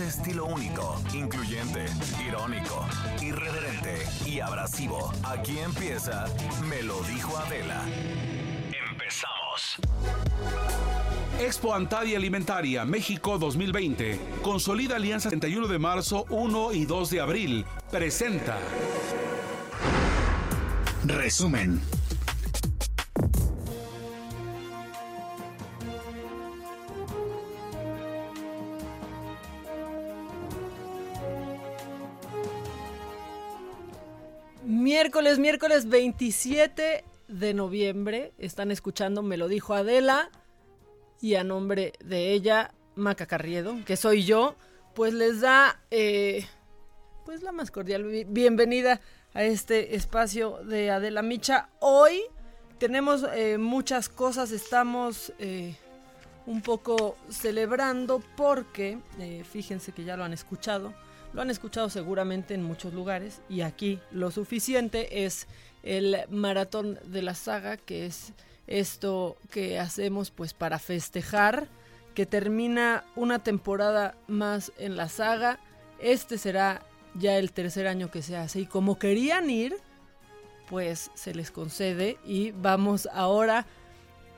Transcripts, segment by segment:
Ese estilo único, incluyente, irónico, irreverente y abrasivo. Aquí empieza Me lo dijo Adela. Empezamos. Expo Antadia Alimentaria México 2020. Consolida Alianza 31 de marzo, 1 y 2 de abril. Presenta. Resumen. Miércoles, miércoles 27 de noviembre. Están escuchando, me lo dijo Adela. Y a nombre de ella, Maca Carriedo, que soy yo, pues les da eh, pues la más cordial bi- bienvenida a este espacio de Adela Micha. Hoy tenemos eh, muchas cosas, estamos eh, un poco celebrando porque, fíjense que ya lo han escuchado, lo han escuchado seguramente en muchos lugares y aquí lo suficiente es el maratón de la saga, que es esto que hacemos pues para festejar que termina una temporada más en la saga. Este será ya el tercer año que se hace y como querían ir, pues se les concede y vamos ahora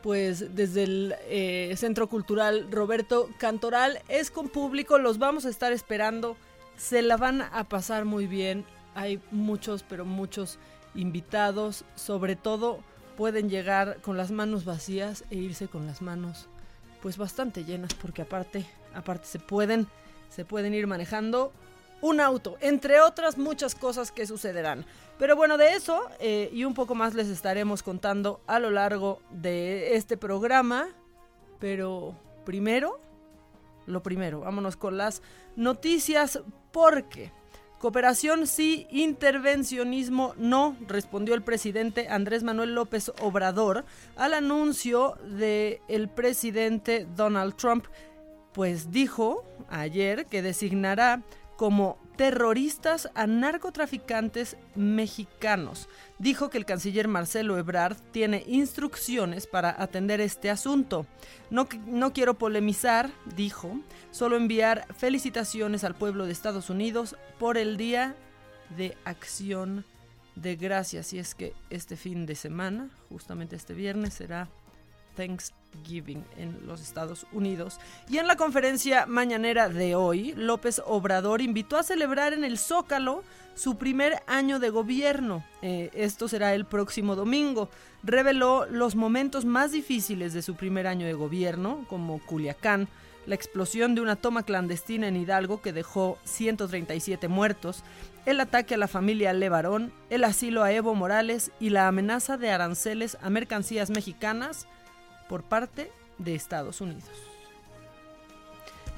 pues desde el eh, Centro Cultural Roberto Cantoral es con público, los vamos a estar esperando, se la van a pasar muy bien, hay muchos pero muchos invitados, sobre todo pueden llegar con las manos vacías e irse con las manos pues bastante llenas porque aparte aparte se pueden se pueden ir manejando un auto, entre otras muchas cosas que sucederán. Pero bueno, de eso eh, y un poco más les estaremos contando a lo largo de este programa. Pero primero, lo primero, vámonos con las noticias porque cooperación sí, intervencionismo no, respondió el presidente Andrés Manuel López Obrador al anuncio del el presidente Donald Trump, pues dijo ayer que designará como terroristas a narcotraficantes mexicanos. Dijo que el canciller Marcelo Ebrard tiene instrucciones para atender este asunto. No, no quiero polemizar, dijo, solo enviar felicitaciones al pueblo de Estados Unidos por el Día de Acción de Gracias. Y es que este fin de semana, justamente este viernes, será Thanksgiving en los Estados Unidos. Y en la conferencia mañanera de hoy, López Obrador invitó a celebrar en el Zócalo su primer año de gobierno. Eh, esto será el próximo domingo. Reveló los momentos más difíciles de su primer año de gobierno, como Culiacán, la explosión de una toma clandestina en Hidalgo que dejó 137 muertos, el ataque a la familia Levarón, el asilo a Evo Morales y la amenaza de aranceles a mercancías mexicanas por parte de Estados Unidos.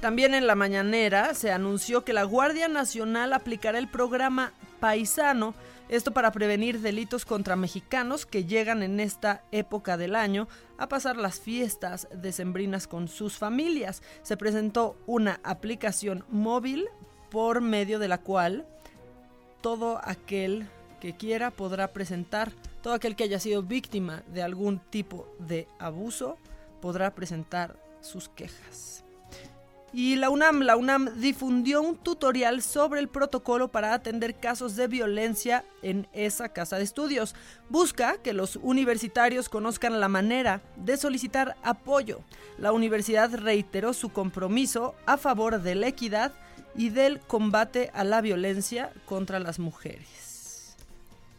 También en la mañanera se anunció que la Guardia Nacional aplicará el programa Paisano, esto para prevenir delitos contra mexicanos que llegan en esta época del año a pasar las fiestas decembrinas con sus familias. Se presentó una aplicación móvil por medio de la cual todo aquel que quiera podrá presentar, todo aquel que haya sido víctima de algún tipo de abuso podrá presentar sus quejas. Y la UNAM, la UNAM difundió un tutorial sobre el protocolo para atender casos de violencia en esa casa de estudios. Busca que los universitarios conozcan la manera de solicitar apoyo. La universidad reiteró su compromiso a favor de la equidad y del combate a la violencia contra las mujeres.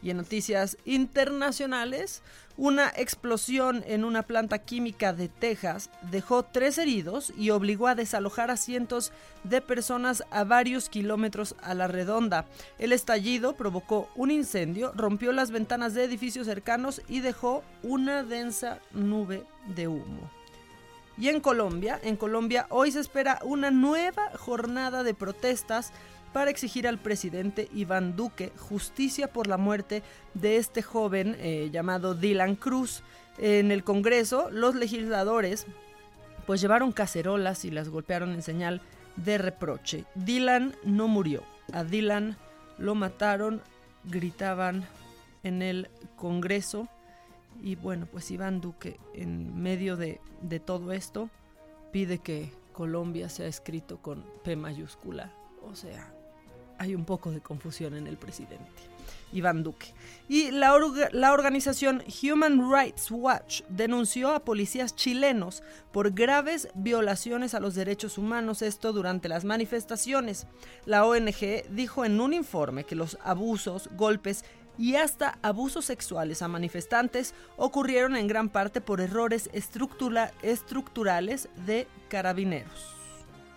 Y en noticias internacionales, una explosión en una planta química de Texas dejó tres heridos y obligó a desalojar a cientos de personas a varios kilómetros a la redonda. El estallido provocó un incendio, rompió las ventanas de edificios cercanos y dejó una densa nube de humo. Y en Colombia, en Colombia hoy se espera una nueva jornada de protestas para exigir al presidente Iván Duque justicia por la muerte de este joven eh, llamado Dylan Cruz. En el Congreso, los legisladores pues llevaron cacerolas y las golpearon en señal de reproche. Dylan no murió, a Dylan lo mataron, gritaban en el Congreso. Y bueno, pues Iván Duque, en medio de, de todo esto, pide que Colombia sea escrito con P mayúscula. O sea, hay un poco de confusión en el presidente, Iván Duque. Y la, organización Human Rights Watch denunció a policías chilenos por graves violaciones a los derechos humanos, esto durante las manifestaciones. La ONG dijo en un informe que los abusos, golpes y hasta abusos sexuales a manifestantes ocurrieron en gran parte por errores estructurales de carabineros.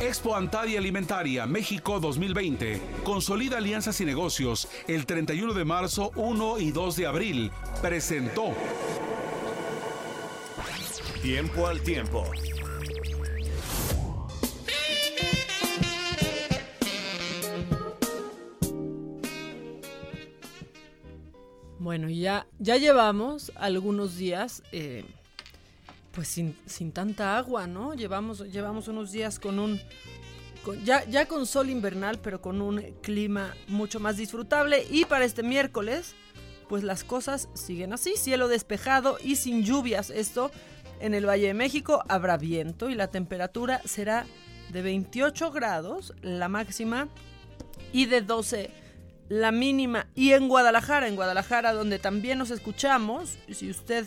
Expo Antadia Alimentaria México 2020. Consolida alianzas y negocios el 31 de marzo, 1 y 2 de abril. Presentó. Tiempo al tiempo. Bueno, ya, ya llevamos algunos días eh, pues sin, sin, tanta agua, ¿no? Llevamos, llevamos unos días con un... ya, ya con sol invernal, pero con un clima mucho más disfrutable. Y para este miércoles, pues las cosas siguen así. Cielo despejado y sin lluvias. Esto en el Valle de México habrá viento y la temperatura será de 28 grados, la máxima, y de 12 la mínima. Y en Guadalajara, en Guadalajara donde también nos escuchamos, si usted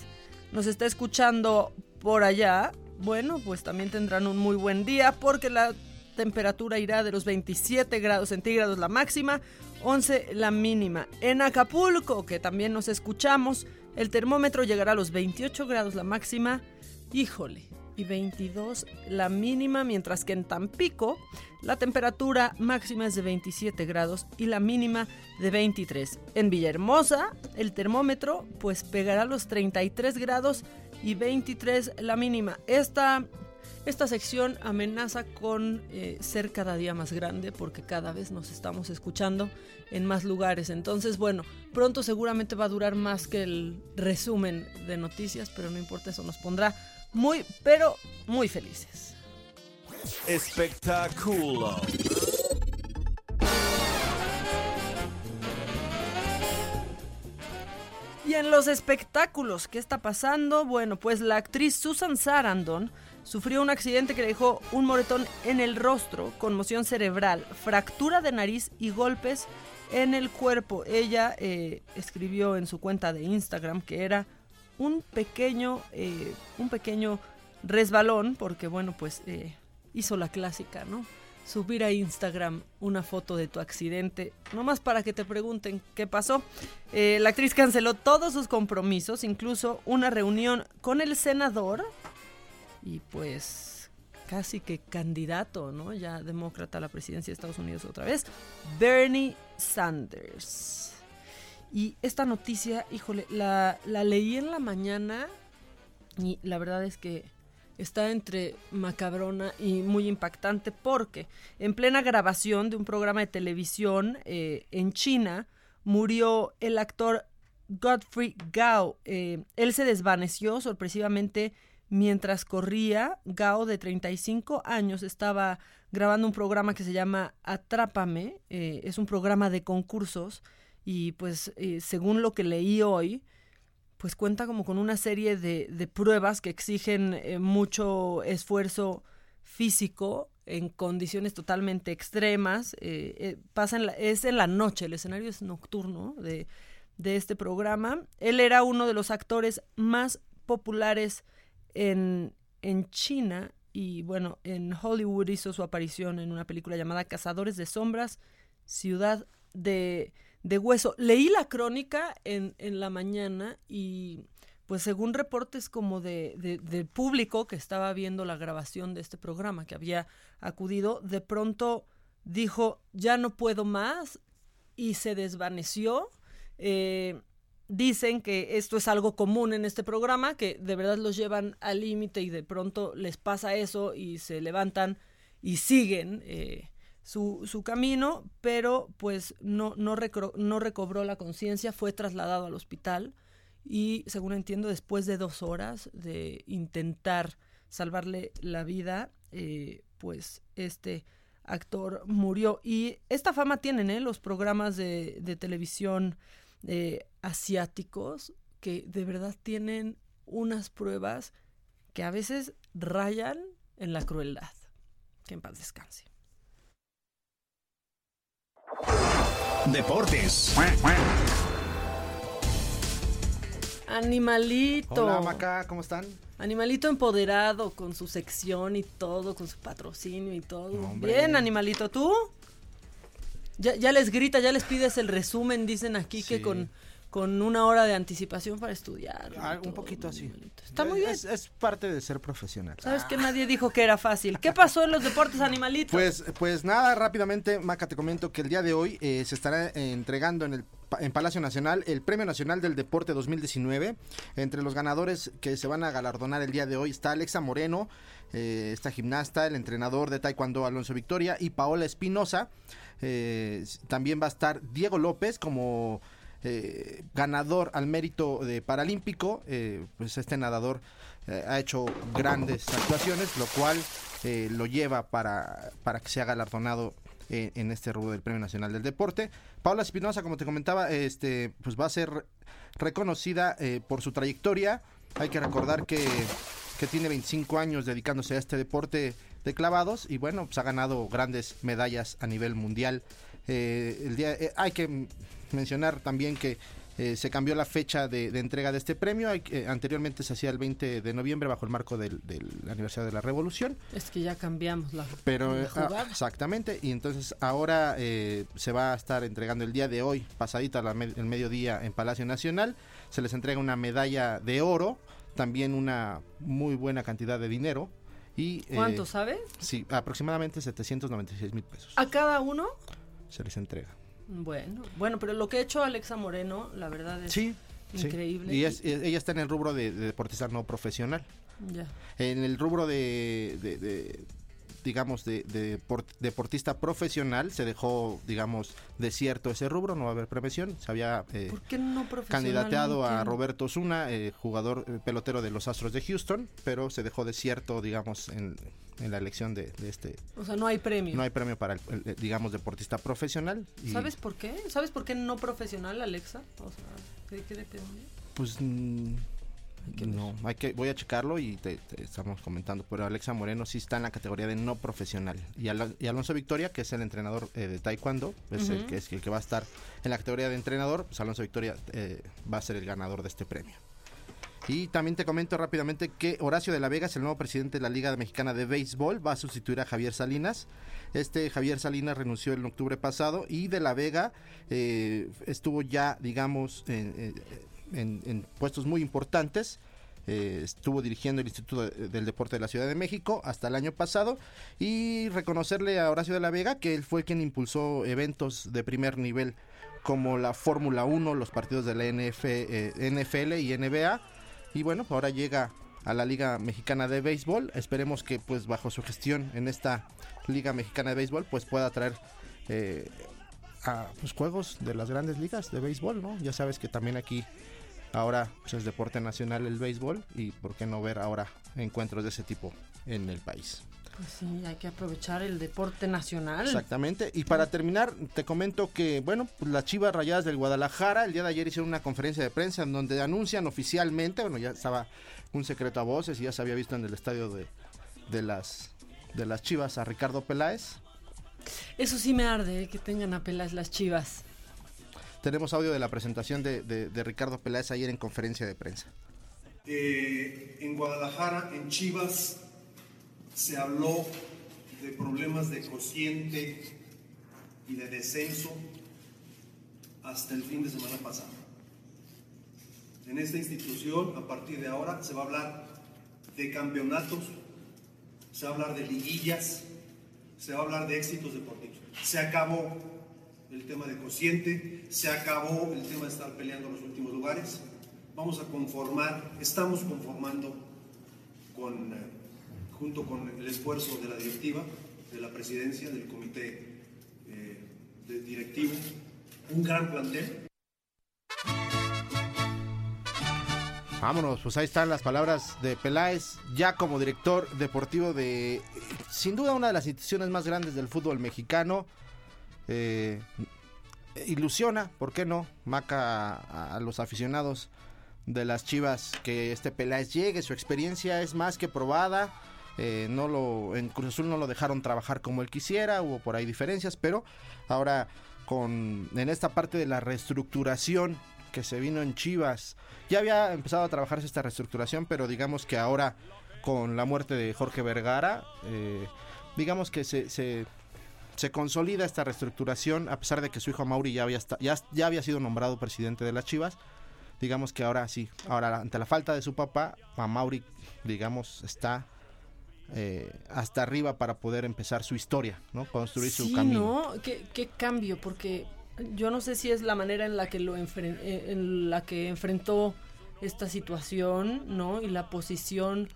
nos está escuchando por allá, bueno, pues también tendrán un muy buen día porque la temperatura irá de los 27 grados centígrados la máxima, 11 la mínima. En Acapulco, que también nos escuchamos, el termómetro llegará a los 28 grados la máxima. Híjole, y 22 la mínima, mientras que en Tampico la temperatura máxima es de 27 grados y la mínima de 23. En Villahermosa el termómetro pues pegará los 33 grados y 23 la mínima. Esta, esta sección amenaza con eh, ser cada día más grande porque cada vez nos estamos escuchando en más lugares. Entonces, bueno, pronto seguramente va a durar más que el resumen de noticias, pero no importa, eso nos pondrá muy, pero muy felices. Espectáculo. Y en los espectáculos, ¿qué está pasando? Bueno, pues la actriz Susan Sarandon sufrió un accidente que le dejó un moretón en el rostro, conmoción cerebral, fractura de nariz y golpes en el cuerpo. Ella eh, escribió en su cuenta de Instagram que era un pequeño, eh, un pequeño resbalón, porque bueno, pues eh, hizo la clásica, ¿no? Subir a Instagram una foto de tu accidente, nomás para que te pregunten qué pasó. Eh, la actriz canceló todos sus compromisos, incluso una reunión con el senador y pues casi que candidato, ¿no? Ya demócrata a la presidencia de Estados Unidos otra vez, Bernie Sanders. Y esta noticia, híjole, la, la leí en la mañana y la verdad es que está entre macabrona y muy impactante porque en plena grabación de un programa de televisión eh, en China murió el actor Godfrey Gao. Eh, él se desvaneció sorpresivamente mientras corría. Gao, de 35 años, estaba grabando un programa que se llama Atrápame. Eh, es un programa de concursos y pues según lo que leí hoy, pues cuenta como con una serie de, de pruebas que exigen eh, mucho esfuerzo físico en condiciones totalmente extremas. Eh, eh, pasa es en la noche, el escenario es nocturno de, de este programa. Él era uno de los actores más populares en, en China y bueno, en Hollywood hizo su aparición en una película llamada Cazadores de Sombras, Ciudad de, de Hueso. Leí la crónica en, en la mañana y pues según reportes como de, de- del público que estaba viendo la grabación de este programa, que había acudido, de pronto dijo, ya no puedo más y se desvaneció. Eh, dicen que esto es algo común en este programa, que de verdad los llevan al límite y de pronto les pasa eso y se levantan y siguen eh, su, su camino, pero pues no, no, recro- no recobró la conciencia, fue trasladado al hospital y según entiendo después de dos horas de intentar salvarle la vida, eh, pues este actor murió. Y esta fama tienen ¿eh? los programas de, televisión eh, asiáticos que de verdad tienen unas pruebas que a veces rayan en la crueldad. Que en paz descanse. Deportes. Animalito. Hola, Maca, ¿cómo están? Animalito empoderado con su sección y todo, con su patrocinio y todo. Hombre. Bien, animalito, ¿tú? Ya, ya les grita, ya les pides el resumen, dicen aquí que con, con una hora de anticipación para estudiar. Ah, un todo, poquito así. Está muy bien. Es, es parte de ser profesional. ¿Sabes que nadie dijo que era fácil? ¿Qué pasó en los deportes, animalito? Pues, pues nada, rápidamente, Maca, te comento que el día de hoy eh, se estará eh, entregando en el en Palacio Nacional el Premio Nacional del Deporte 2019. Entre los ganadores que se van a galardonar el día de hoy está Alexa Moreno, eh, esta gimnasta, el entrenador de Taekwondo Alonso Victoria y Paola Espinosa. Eh, también va a estar Diego López como eh, ganador al mérito de Paralímpico. Eh, pues este nadador eh, ha hecho grandes actuaciones, lo cual eh, lo lleva para, para que sea galardonado eh, en este rubro del Premio Nacional del Deporte. Paula Espinosa, como te comentaba, este, pues va a ser reconocida por su trayectoria. Hay que recordar que, que tiene 25 años dedicándose a este deporte de clavados y bueno, pues ha ganado grandes medallas a nivel mundial. El día, hay que mencionar también que eh, se cambió la fecha de, de entrega de este premio. Eh, anteriormente se hacía el 20 de noviembre bajo el marco del, del aniversario de la Revolución. Es que ya cambiamos la, Pero la eh, ah, exactamente, y entonces ahora eh, se va a estar entregando el día de hoy, pasadita la el mediodía en Palacio Nacional, se les entrega una medalla de oro, también una muy buena cantidad de dinero y eh, ¿Cuánto, sabes? sí, aproximadamente 796 mil pesos ¿A cada uno? se les entrega. Bueno, bueno, pero lo que ha hecho Alexa Moreno, la verdad es Sí, sí. increíble. Y es- ella está en el rubro de, de deportista no profesional. Ya. En el rubro de, de- de, digamos, de, de por- deportista profesional se dejó, digamos, desierto ese rubro, no va a haber prevención. Se había eh, candidateado a. Roberto Osuna, eh, jugador eh, pelotero de los Astros de Houston, pero se dejó desierto, digamos, en, en la elección de, de este. O sea, no hay premio. No hay premio para el, el, digamos, deportista profesional. y, ¿Sabes por qué? ¿Sabes por qué no profesional, Alexa? O sea, ¿de qué depende? Pues mm, que no, hay que, voy a checarlo y te, te estamos comentando. Pero Alexa Moreno sí está en la categoría de no profesional. Y, Al- y Alonso Victoria, que es el entrenador eh, de Taekwondo, es, el, que, es el que va a estar en la categoría de entrenador, pues Alonso Victoria eh, va a ser el ganador de este premio. Y también te comento rápidamente que Horacio de la Vega es el nuevo presidente de la Liga Mexicana de Béisbol, va a sustituir a Javier Salinas. Este Javier Salinas renunció en octubre pasado y de la Vega eh, estuvo ya, digamos, en, en- puestos muy importantes. Eh, estuvo dirigiendo el Instituto de- del Deporte de la Ciudad de México hasta el año pasado y reconocerle a Horacio de la Vega que él fue quien impulsó eventos de primer nivel como la Fórmula 1, los partidos de la NF, eh, NFL y NBA y bueno, ahora llega a la Liga Mexicana de Béisbol. Esperemos que pues bajo su gestión en esta Liga Mexicana de Béisbol pues pueda traer eh, a pues, juegos de las grandes ligas de béisbol, ¿no? Ya sabes que también aquí ahora pues, es deporte nacional el béisbol y por qué no ver ahora encuentros de ese tipo en el país. Pues sí, hay que aprovechar el deporte nacional. Exactamente. Y para terminar, te comento que, bueno, pues las Chivas Rayadas del Guadalajara el día de ayer hicieron una conferencia de prensa en donde anuncian oficialmente, bueno, ya estaba un secreto a voces y ya se había visto en el estadio de, de las de las Chivas a Ricardo Peláez. Eso sí me arde, eh, que tengan a Peláez las Chivas. Tenemos audio de la presentación de, Ricardo Peláez ayer en conferencia de prensa. Eh, en Guadalajara, en Chivas, se habló de problemas de cociente y de descenso hasta el fin de semana pasado. En esta institución, a partir de ahora, se va a hablar de campeonatos, se va a hablar de liguillas, se va a hablar de éxitos deportivos. Se acabó el tema de cociente, se acabó el tema de estar peleando los últimos lugares. Vamos a conformar, estamos conformando con, eh, junto con el esfuerzo de la directiva, de la presidencia, del comité eh, directivo, un gran plantel. Vámonos, pues ahí están las palabras de Peláez, ya como director deportivo de, sin duda, una de las instituciones más grandes del fútbol mexicano. Eh, ilusiona, ¿por qué no? Maca a, los aficionados de las Chivas que este Peláez llegue, su experiencia es más que probada. eh, no lo, en Cruz Azul no lo dejaron trabajar como él quisiera, hubo por ahí diferencias, pero ahora con en esta parte de la reestructuración que se vino en Chivas, ya había empezado a trabajarse esta reestructuración, pero digamos que ahora con la muerte de Jorge Vergara, eh, digamos que se, se consolida esta reestructuración, a pesar de que su hijo Mauri ya había, ya, ya había sido nombrado presidente de las Chivas. Digamos que ahora sí, ahora ante la falta de su papá, a Mauri, digamos, está eh, hasta arriba para poder empezar su historia, ¿no? Construir su camino. ¿no? ¿Qué, qué cambio, porque yo no sé si es la manera en la que lo enfren- eh, en la que enfrentó esta situación, ¿no? Y la posición,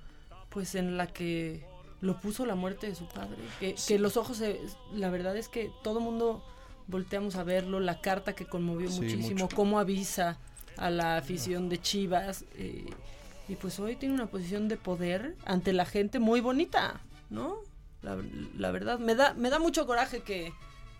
pues, en la que lo puso la muerte de su padre. Que, que los ojos, se- la verdad es que todo mundo volteamos a verlo, la carta que conmovió Sí, muchísimo, mucho. cómo avisa a la afición de Chivas. eh, y pues hoy tiene una posición de poder ante la gente muy bonita, ¿no? La, la verdad, me da, me da mucho coraje que,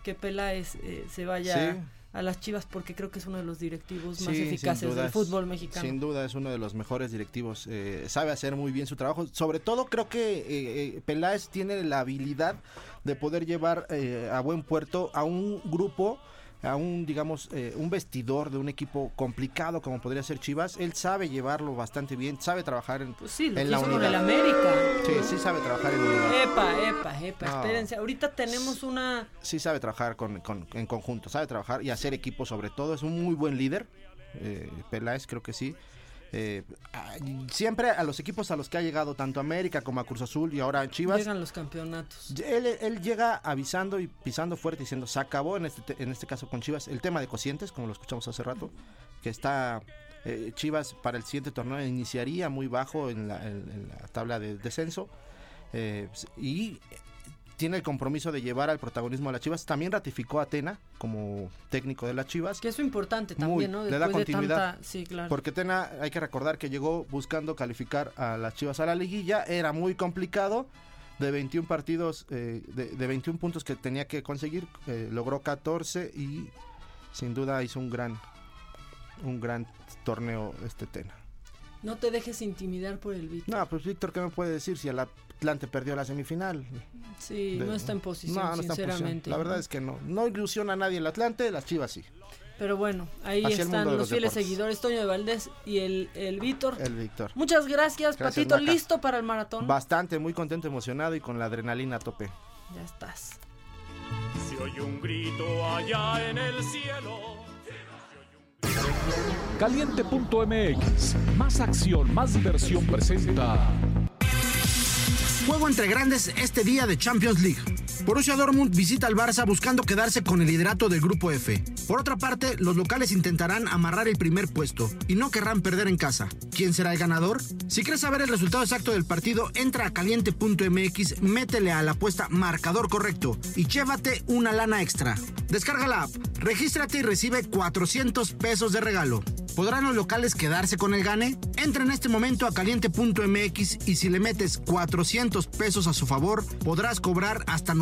que Peláez eh, se vaya Sí. A las Chivas porque creo que es uno de los directivos más Sí, eficaces duda del fútbol mexicano. Sin duda es uno de los mejores directivos. eh, sabe hacer muy bien su trabajo. Sobre todo creo que eh, eh, Peláez tiene la habilidad de poder llevar eh, a buen puerto a un grupo, a un, digamos, eh, un vestidor de un equipo complicado como podría ser Chivas. Él sabe llevarlo bastante bien, sabe trabajar en, Pues sí, lo en la unidad. el América. Sí, sí sabe trabajar en unidad. Epa, epa, epa, No. espérense. Ahorita tenemos una... sí sabe trabajar con, con- en conjunto, sabe trabajar y hacer equipo sobre todo. Es un muy buen líder. eh, Peláez creo que sí. Eh, ah, siempre a los equipos a los que ha llegado, tanto América como a Cruz Azul y ahora a Chivas, Llegan los campeonatos. él, él llega avisando y pisando fuerte diciendo, se acabó en este, te- en este caso con Chivas el tema de cocientes, como lo escuchamos hace rato, que está eh, Chivas para el siguiente torneo iniciaría muy bajo en la, en- en la tabla de descenso eh, y tiene el compromiso de llevar al protagonismo a las Chivas. También ratificó a Atena como técnico de las Chivas. Que es importante también, Muy, ¿no? le da de continuidad. tanta... Sí, claro. Porque Tena, hay que recordar que llegó buscando calificar a las Chivas a la liguilla, era muy complicado. De 21 partidos, eh, de, de 21 puntos que tenía que conseguir, eh, logró 14 y sin duda hizo un gran, un gran torneo este Tena. No te dejes intimidar por el Víctor. No, pues Víctor, ¿qué me puede decir si el Atlante perdió la semifinal? Sí, De- no está en posición, No, no está en posición. sinceramente. La verdad es que no. No ilusiona a nadie el Atlante, las Chivas sí. Pero bueno, ahí Hacia están los, los fieles deportes. seguidores, Toño de Valdés y el, el Víctor. El Víctor. Muchas gracias, Gracias, Patito. Maca. ¿Listo para el maratón? Bastante, muy contento, emocionado y con la adrenalina a tope. Ya estás. Se oye un grito allá en el cielo. Caliente.mx, más acción, más diversión presenta. Juego entre grandes este día de Champions League. Borussia Dortmund visita al Barça buscando quedarse con el liderato del grupo F. Por otra parte, los locales intentarán amarrar el primer puesto y no querrán perder en casa. ¿Quién será el ganador? Si quieres saber el resultado exacto del partido, entra a caliente.mx, métele a la apuesta marcador correcto y llévate una lana extra. Descarga la app, regístrate y recibe 400 pesos de regalo. ¿Podrán los locales quedarse con el gane? Entra en este momento a caliente.mx y si le metes 400 pesos a su favor, podrás cobrar hasta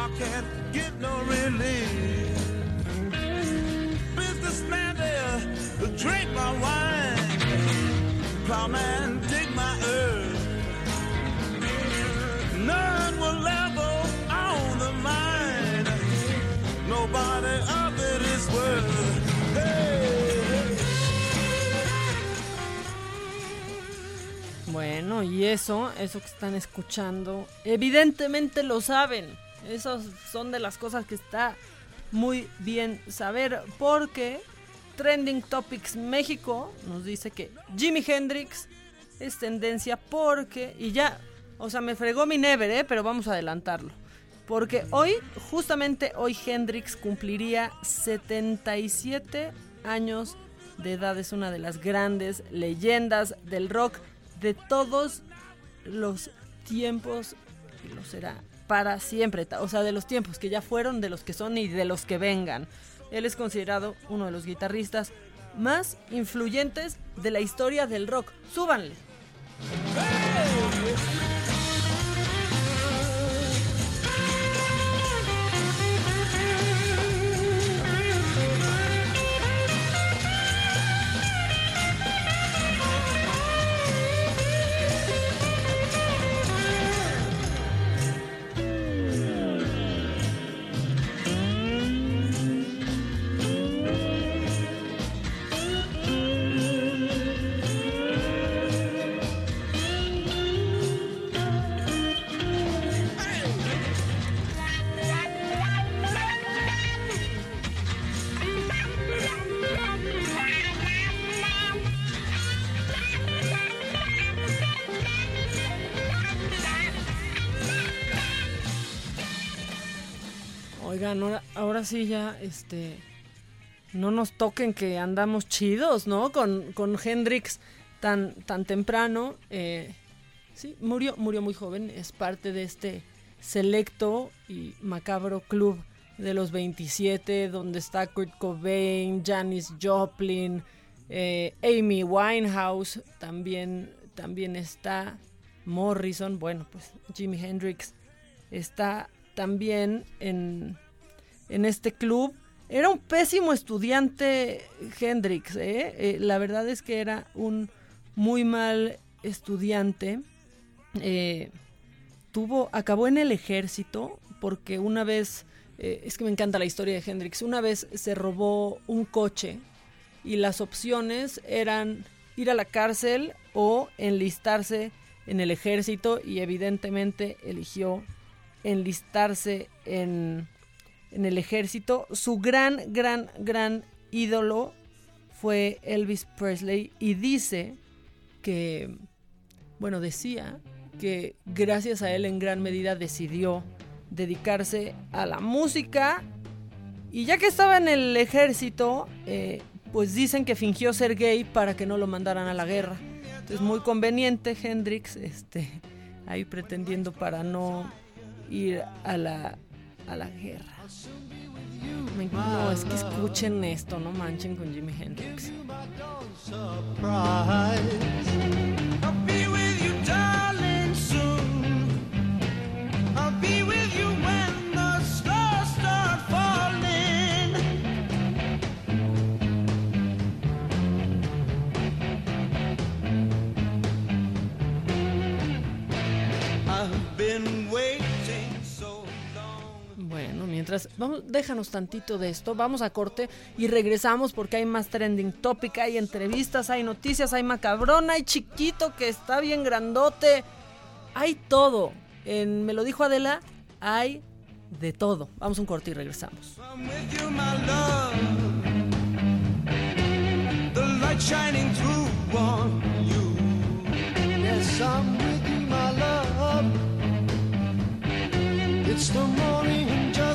I can't get no relief. Businessman there, drink my wine. Plowman, dig my earth. None will level on the mine. Nobody of it is worth. Bueno, y eso, eso que están escuchando, evidentemente lo saben. Esas son de las cosas que está muy bien saber porque Trending Topics México nos dice que Jimi Hendrix es tendencia porque, y ya, o sea, me fregó mi Never, ¿eh? pero vamos a adelantarlo. Porque hoy, justamente hoy Hendrix cumpliría 77 años de edad. Es una de las grandes leyendas del rock de todos los tiempos y lo será para siempre, o sea, de los tiempos que ya fueron, de los que son y de los que vengan. Él es considerado uno de los guitarristas más influyentes de la historia del rock. Súbanle. Ahora, sí ya, este, no nos toquen que andamos chidos, ¿no? Con, con Hendrix tan, tan temprano. Eh, sí, murió, murió muy joven, es parte de este selecto y macabro club de los 27, donde está Kurt Cobain, Janis Joplin, eh, Amy Winehouse, también, también está Morrison, bueno, pues Jimi Hendrix está también en, en este club. Era un pésimo estudiante Hendrix, ¿eh? Eh, la verdad es que era un muy mal estudiante. Eh, tuvo, acabó en el ejército porque una vez, es que me encanta la historia de Hendrix, una vez se robó un coche y las opciones eran ir a la cárcel o enlistarse en el ejército y evidentemente eligió enlistarse en, en el ejército. Su gran, gran, gran ídolo fue Elvis Presley y dice que, bueno, decía que gracias a él en gran medida decidió dedicarse a la música y ya que estaba en el ejército, eh, pues dicen que fingió ser gay para que no lo mandaran a la guerra. Entonces muy conveniente Hendrix, este, ahí pretendiendo para no ir a la, a la guerra. No, es que escuchen esto, no manchen con Jimi Hendrix. Mientras, vamos, déjanos tantito de esto, vamos a corte y regresamos porque hay más trending topic, hay entrevistas, hay noticias, hay macabrón, hay chiquito que está bien grandote, hay todo. En Me lo dijo Adela, hay de todo. Vamos a un corte y regresamos. It's the morning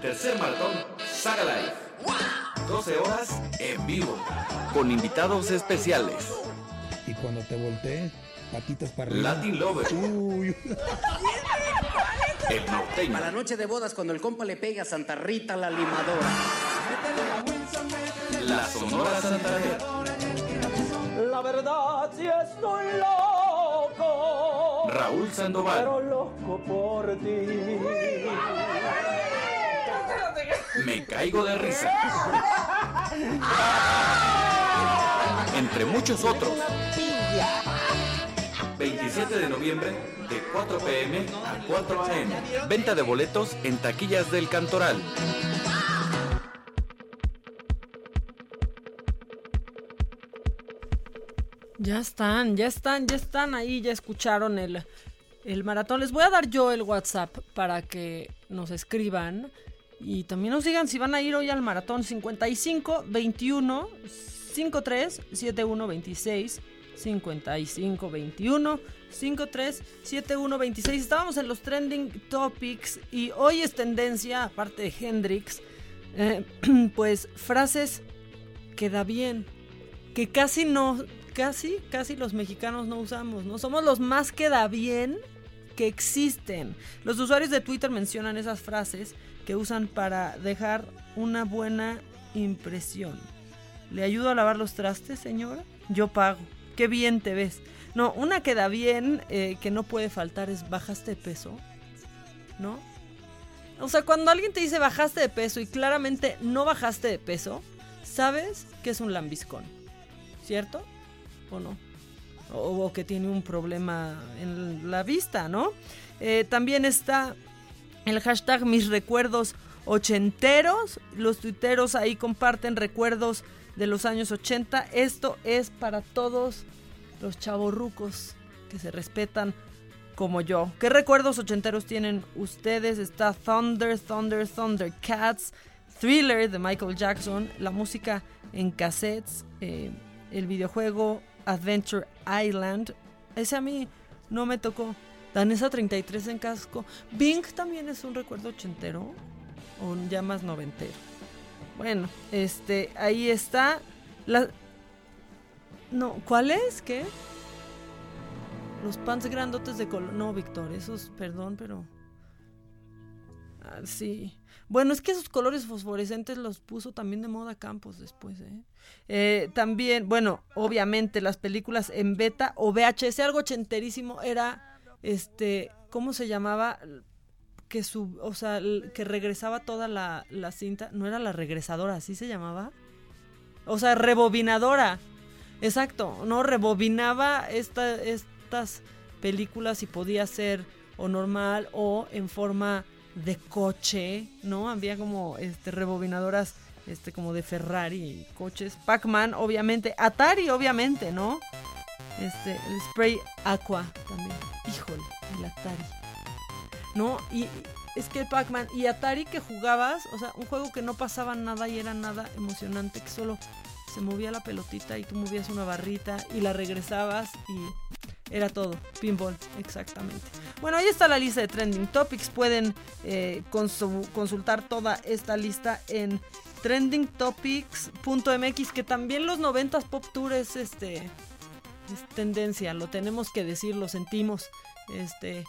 Tercer maratón Saga Live. 12 horas en vivo. Con invitados especiales. Y cuando te voltees, patitas para arriba. Latin Lover. Uy. El norteño. Para la noche de bodas, cuando el compa le pega a Santa Rita la limadora. La Sonora Santanera. La verdad si estoy loco. Raúl Sandoval. Pero loco por ti. Me caigo de risa. Entre muchos otros. 27 de noviembre de 4 pm a 4 am. Venta de boletos en taquillas del Cantoral. Ya están, ya están, ya están ahí, ya escucharon el, el maratón. Les voy a dar yo el WhatsApp para que nos escriban y también nos digan si van a ir hoy al maratón 55 21 53 71 26 55 21 53 71 26. Estábamos en los trending topics y hoy es tendencia, aparte de Hendrix, eh, pues frases que da bien, que casi no, casi, casi los mexicanos no usamos, ¿no? Somos los más que da bien que existen. Los usuarios de Twitter mencionan esas frases que usan para dejar una buena impresión. ¿Le ayudo a lavar los trastes, señora? Yo pago. Qué bien te ves. No, una que da bien, eh, que no puede faltar, es bajaste de peso. ¿No? O sea, cuando alguien te dice bajaste de peso y claramente no bajaste de peso, sabes que es un lambiscón. ¿Cierto? ¿O no? O, que tiene un problema en la vista, ¿no? Eh, también está el hashtag mis recuerdos ochenteros. Los tuiteros ahí comparten recuerdos de los años 80. Esto es para todos los chavorrucos que se respetan como yo. ¿Qué recuerdos ochenteros tienen ustedes? Está Thunder, Thunder, Thundercats, Thriller de Michael Jackson, la música en cassettes, eh, el videojuego Adventure Island. Ese a mí no me tocó. Danesa 33 en casco. Bing también es un recuerdo ochentero o ya más noventero. Bueno, este, ahí está. La... No, ¿cuál es? ¿Qué? Los pants grandotes de color. No, Víctor, esos, perdón, pero. Ah, sí. Bueno, es que esos colores fosforescentes los puso también de moda Campos después, ¿eh? Eh, también, bueno, obviamente las películas en beta o VHS, algo ochenterísimo, era este, ¿cómo se llamaba? Que su, o sea, que regresaba toda la, la cinta, no era la regresadora, así se llamaba. O sea, rebobinadora. Exacto, no rebobinaba esta, estas películas y podía ser o normal o en forma de coche, ¿no? Había como este rebobinadoras este como de Ferrari, coches, Pac-Man obviamente, Atari obviamente, ¿no? Este, el spray Aqua también. Híjole, el Atari. ¿No? Y es que el Pac-Man y Atari que jugabas, o sea, un juego que no pasaba nada y era nada emocionante, que solo se movía la pelotita y tú movías una barrita y la regresabas y era todo. Pinball, exactamente. Bueno, ahí está la lista de trending topics. Pueden eh, consu- consultar toda esta lista en trendingtopics.mx, que también los 90s Pop Tour es este es tendencia, lo tenemos que decir, lo sentimos. Este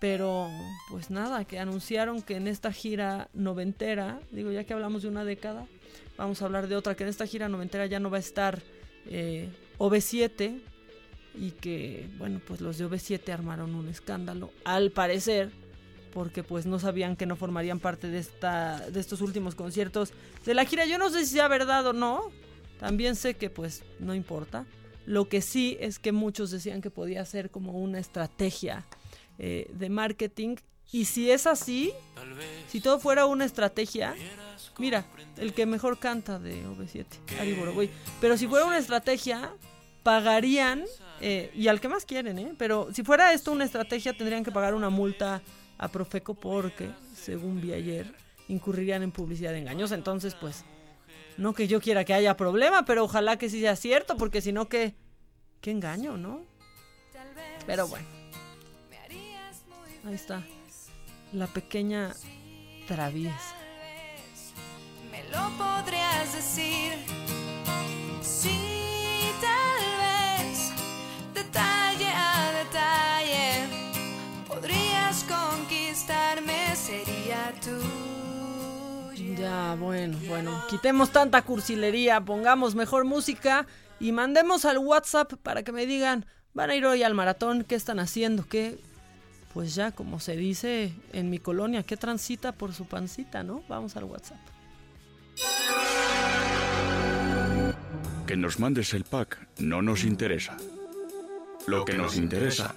Pero pues nada, que anunciaron que en esta gira noventera, digo ya que hablamos de una década, vamos a hablar de otra, que en esta gira noventera ya no va a estar eh, OV7 y que bueno pues los de OV7 armaron un escándalo, al parecer, porque pues no sabían que no formarían parte de, esta, de estos últimos conciertos de la gira. Yo no sé si sea verdad o no, también sé que pues no importa. Lo que sí es que muchos decían que podía ser como una estrategia eh, de marketing. Y si es así, si todo fuera una estrategia, mira, el que mejor canta de OV7, Ari Boroboy. Pero si fuera una estrategia, pagarían, eh, y al que más quieren, ¿eh? Pero si fuera esto una estrategia, tendrían que pagar una multa a Profeco porque, según vi ayer, incurrirían en publicidad engañosa. Entonces, pues, no que yo quiera que haya problema, pero ojalá que sí sea cierto, porque si no, que qué engaño, ¿no? Pero bueno. Ahí está. La pequeña traviesa. Me lo podrías decir. Ya, bueno, bueno. Quitemos tanta cursilería, pongamos mejor música y mandemos al WhatsApp para que me digan, van a ir hoy al maratón, ¿qué están haciendo? ¿Qué? Pues ya, como se dice en mi colonia, ¿qué transita por su pancita, no? Vamos al WhatsApp. Que nos mandes el pack no nos interesa. Lo que nos interesa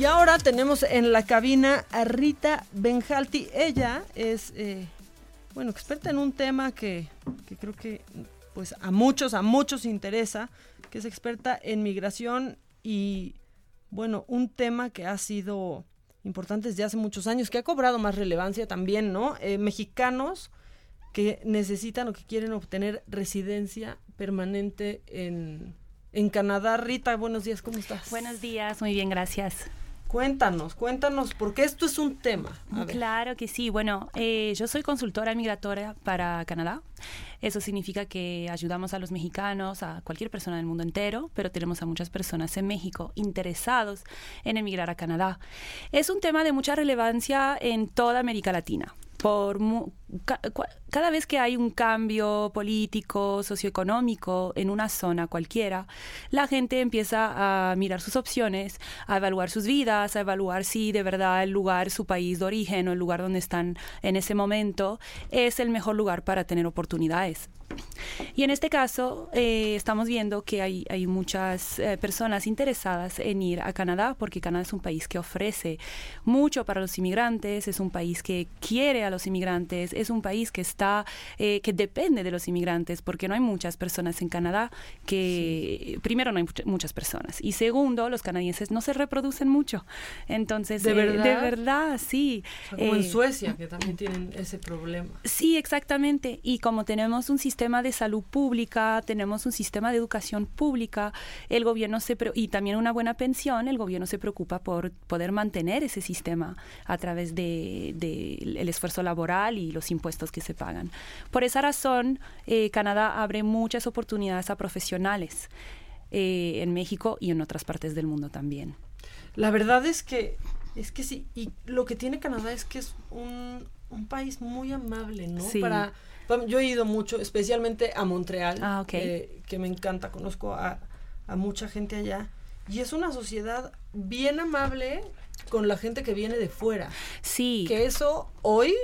Y ahora tenemos en la cabina a Rita Benjalti. Ella es, eh, bueno, experta en un tema que, que creo que pues a muchos, a muchos interesa, que es experta en migración y, bueno, un tema que ha sido importante desde hace muchos años, que ha cobrado más relevancia también, ¿no? Eh, mexicanos que necesitan o que quieren obtener residencia permanente en, en Canadá. Rita, buenos días, ¿cómo estás? Buenos días, muy bien, gracias. Cuéntanos, cuéntanos, porque esto es un tema. Claro que sí. Bueno, eh, yo soy consultora migratoria para Canadá. Eso significa que ayudamos a los mexicanos, a cualquier persona del mundo entero, pero tenemos a muchas personas en México interesados en emigrar a Canadá. Es un tema de mucha relevancia en toda América Latina. Por cada vez que hay un cambio político, socioeconómico en una zona cualquiera, la gente empieza a mirar sus opciones, a evaluar sus vidas, a evaluar si de verdad el lugar, su país de origen o el lugar donde están en ese momento es el mejor lugar para tener oportunidades. Y en este caso eh, estamos viendo que hay, hay muchas eh, personas interesadas en ir a Canadá porque Canadá es un país que ofrece mucho para los inmigrantes, es un país que quiere a los inmigrantes, es un país que está, eh, que depende de los inmigrantes porque no hay muchas personas en Canadá que, primero no hay much- muchas personas y segundo los canadienses no se reproducen mucho. Entonces, ¿De eh, verdad? de verdad, sí. O sea, como en Eh, Suecia, que también tienen ese problema. Sí, exactamente. Y como tenemos un sistema de salud pública, tenemos un sistema de educación pública, el gobierno se y también una buena pensión, el gobierno se preocupa por poder mantener ese sistema a través de, de el esfuerzo laboral y los impuestos que se pagan. Por esa razón, eh, Canadá abre muchas oportunidades a profesionales eh, en México y en otras partes del mundo también. La verdad es que, es que sí, y lo que tiene Canadá es que es un, un país muy amable, ¿no? Sí. Para, pa- yo he ido mucho, especialmente a Montreal, Ah, eh, que me encanta, conozco a, a mucha gente allá, y es una sociedad bien amable con la gente que viene de fuera. Sí. Que eso hoy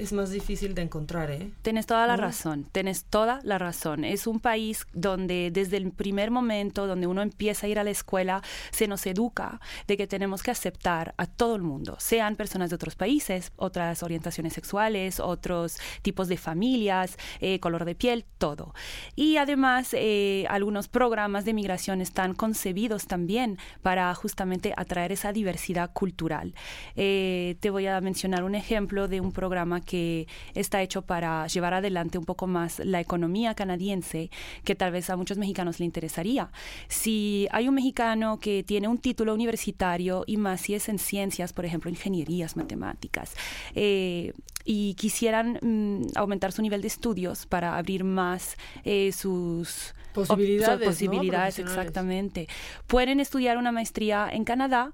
es más difícil de encontrar, ¿eh? Tienes toda la ¿No? razón, tienes toda la razón. Es un país donde desde el primer momento, donde uno empieza a ir a la escuela, se nos educa de que tenemos que aceptar a todo el mundo, sean personas de otros países, otras orientaciones sexuales, otros tipos de familias, eh, color de piel, todo. Y además, eh, algunos programas de migración están concebidos también para justamente atraer esa diversidad cultural. Eh, te voy a mencionar un ejemplo de un programa que está hecho para llevar adelante un poco más la economía canadiense, que tal vez a muchos mexicanos le interesaría. Si hay un mexicano que tiene un título universitario y más si es en ciencias, por ejemplo, ingenierías, matemáticas, eh, y quisieran mm, aumentar su nivel de estudios para abrir más eh, sus Posibilidades, ¿no? posibilidades exactamente. Pueden estudiar una maestría en Canadá,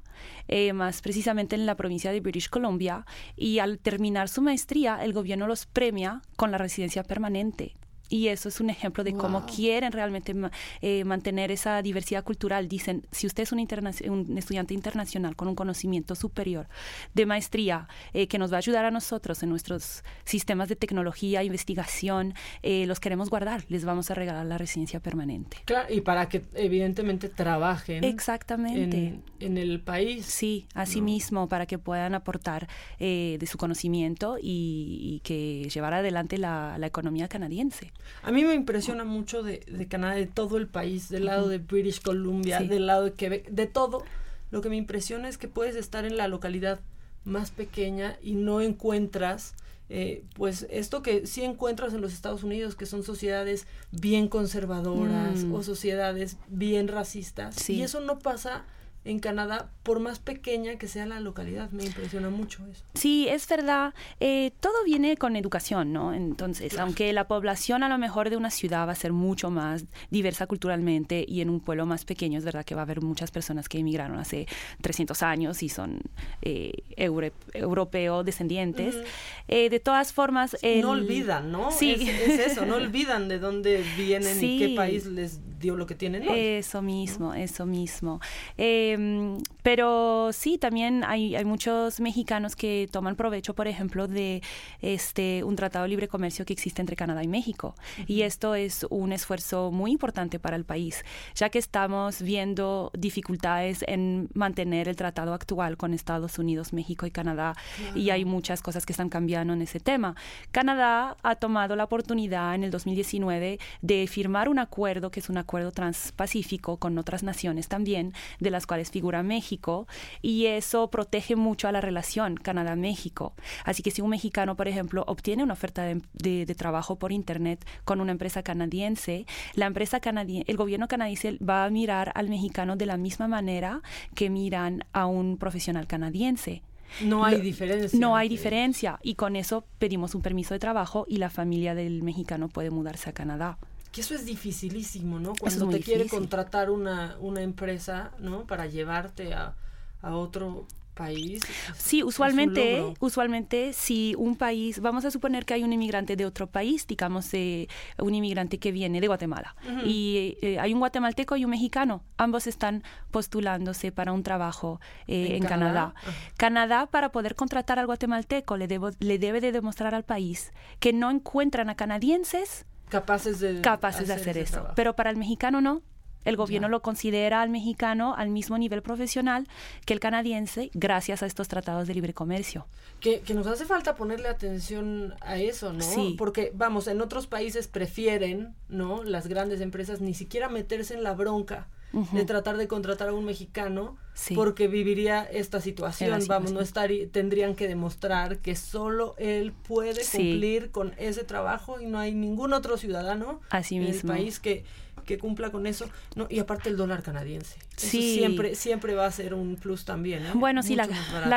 eh, más precisamente en la provincia de British Columbia, y al terminar su maestría, el gobierno los premia con la residencia permanente. Y eso es un ejemplo de cómo quieren realmente eh, mantener esa diversidad cultural. Dicen, si usted es un, interna- un estudiante internacional con un conocimiento superior de maestría eh, que nos va a ayudar a nosotros en nuestros sistemas de tecnología, investigación, eh, los queremos guardar, les vamos a regalar la residencia permanente. Claro, y para que evidentemente trabajen Exactamente. en, en el país. Sí, así mismo, para que puedan aportar eh, de su conocimiento y, y que llevar adelante la, la economía canadiense. A mí me impresiona mucho de, de Canadá, de todo el país, del lado de British Columbia, Sí. del lado de Quebec, de todo. Lo que me impresiona es que puedes estar en la localidad más pequeña y no encuentras, eh, pues esto que sí encuentras en los Estados Unidos, que son sociedades bien conservadoras Mm. o sociedades bien racistas. Sí. Y eso no pasa en Canadá, por más pequeña que sea la localidad. Me impresiona mucho eso. Sí, es verdad. Eh, todo viene con educación, ¿no? Entonces, aunque la población a lo mejor de una ciudad va a ser mucho más diversa culturalmente y en un pueblo más pequeño, es verdad que va a haber muchas personas que emigraron hace 300 años y son eh, europeo descendientes. Eh, de todas formas... el- No olvidan, ¿no? Sí. Es, es eso, no olvidan de dónde vienen y qué país les dio lo que tienen hoy. Eso mismo, eso mismo. Eh, pero sí, también hay, hay muchos mexicanos que toman provecho, por ejemplo, de este un tratado de libre comercio que existe entre Canadá y México. Y esto es un esfuerzo muy importante para el país, ya que estamos viendo dificultades en mantener el tratado actual con Estados Unidos, México y Canadá. Y hay muchas cosas que están cambiando en ese tema. Canadá ha tomado la oportunidad en el 2019 de firmar un acuerdo que es un acuerdo transpacífico con otras naciones también, de las cuales figura México, y eso protege mucho a la relación Canadá-México. Así que si un mexicano, por ejemplo, obtiene una oferta de, de- de trabajo por Internet con una empresa canadiense, la empresa canadiense, el gobierno canadiense va a mirar al mexicano de la misma manera que miran a un profesional canadiense. No hay diferencia No hay diferencia. Y con eso pedimos un permiso de trabajo y la familia del mexicano puede mudarse a Canadá. Que eso es dificilísimo, ¿no? Cuando te quiere contratar una, una empresa, ¿no? Para llevarte a, a otro país. es- Sí, usualmente, usualmente si un país, vamos a suponer que hay un inmigrante de otro país, digamos eh, un inmigrante que viene de Guatemala y eh, hay un guatemalteco y un mexicano, ambos están postulándose para un trabajo eh, ¿En en, Canadá? Canadá. Canadá para poder contratar al guatemalteco le, debo- le debe de demostrar al país que no encuentran a canadienses capaces de capaces de hacer hacer ese eso, trabajo. pero para el mexicano no. El gobierno lo considera al mexicano al mismo nivel profesional que el canadiense gracias a estos tratados de libre comercio. Que, que nos hace falta ponerle atención a eso, ¿no? Sí. Porque, vamos, en otros países prefieren, ¿no? Las grandes empresas ni siquiera meterse en la bronca De tratar de contratar a un mexicano Sí. porque viviría esta situación, vamos, no estaría, tendrían que demostrar que solo él puede Sí. cumplir con ese trabajo y no hay ningún otro ciudadano Así en mismo. el país que que cumpla con eso, no y aparte el dólar canadiense, Eso siempre siempre va a ser un plus también, ¿eh? Bueno, sí, la,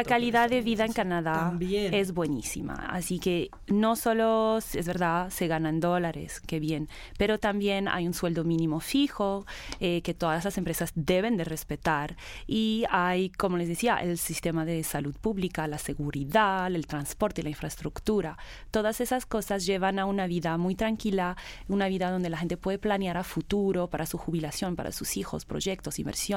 calidad de vida en Canadá También. es buenísima. Así que no solo, es verdad, se ganan dólares, qué bien, pero también hay un sueldo mínimo fijo eh, que todas las empresas deben de respetar. Y hay, como les decía, el sistema de salud pública, la seguridad, el transporte, la infraestructura. Todas esas cosas llevan a una vida muy tranquila, una vida donde la gente puede planear a futuro para su jubilación, para sus hijos, proyectos, inversiones,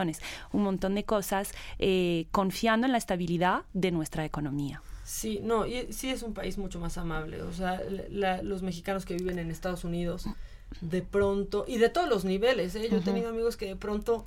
un montón de cosas, eh, confiando en la estabilidad de nuestra economía. Sí, no, y sí es un país mucho más amable. O sea, la- los mexicanos que viven en Estados Unidos, de pronto, y de todos los niveles, ¿eh? yo he tenido amigos que de pronto,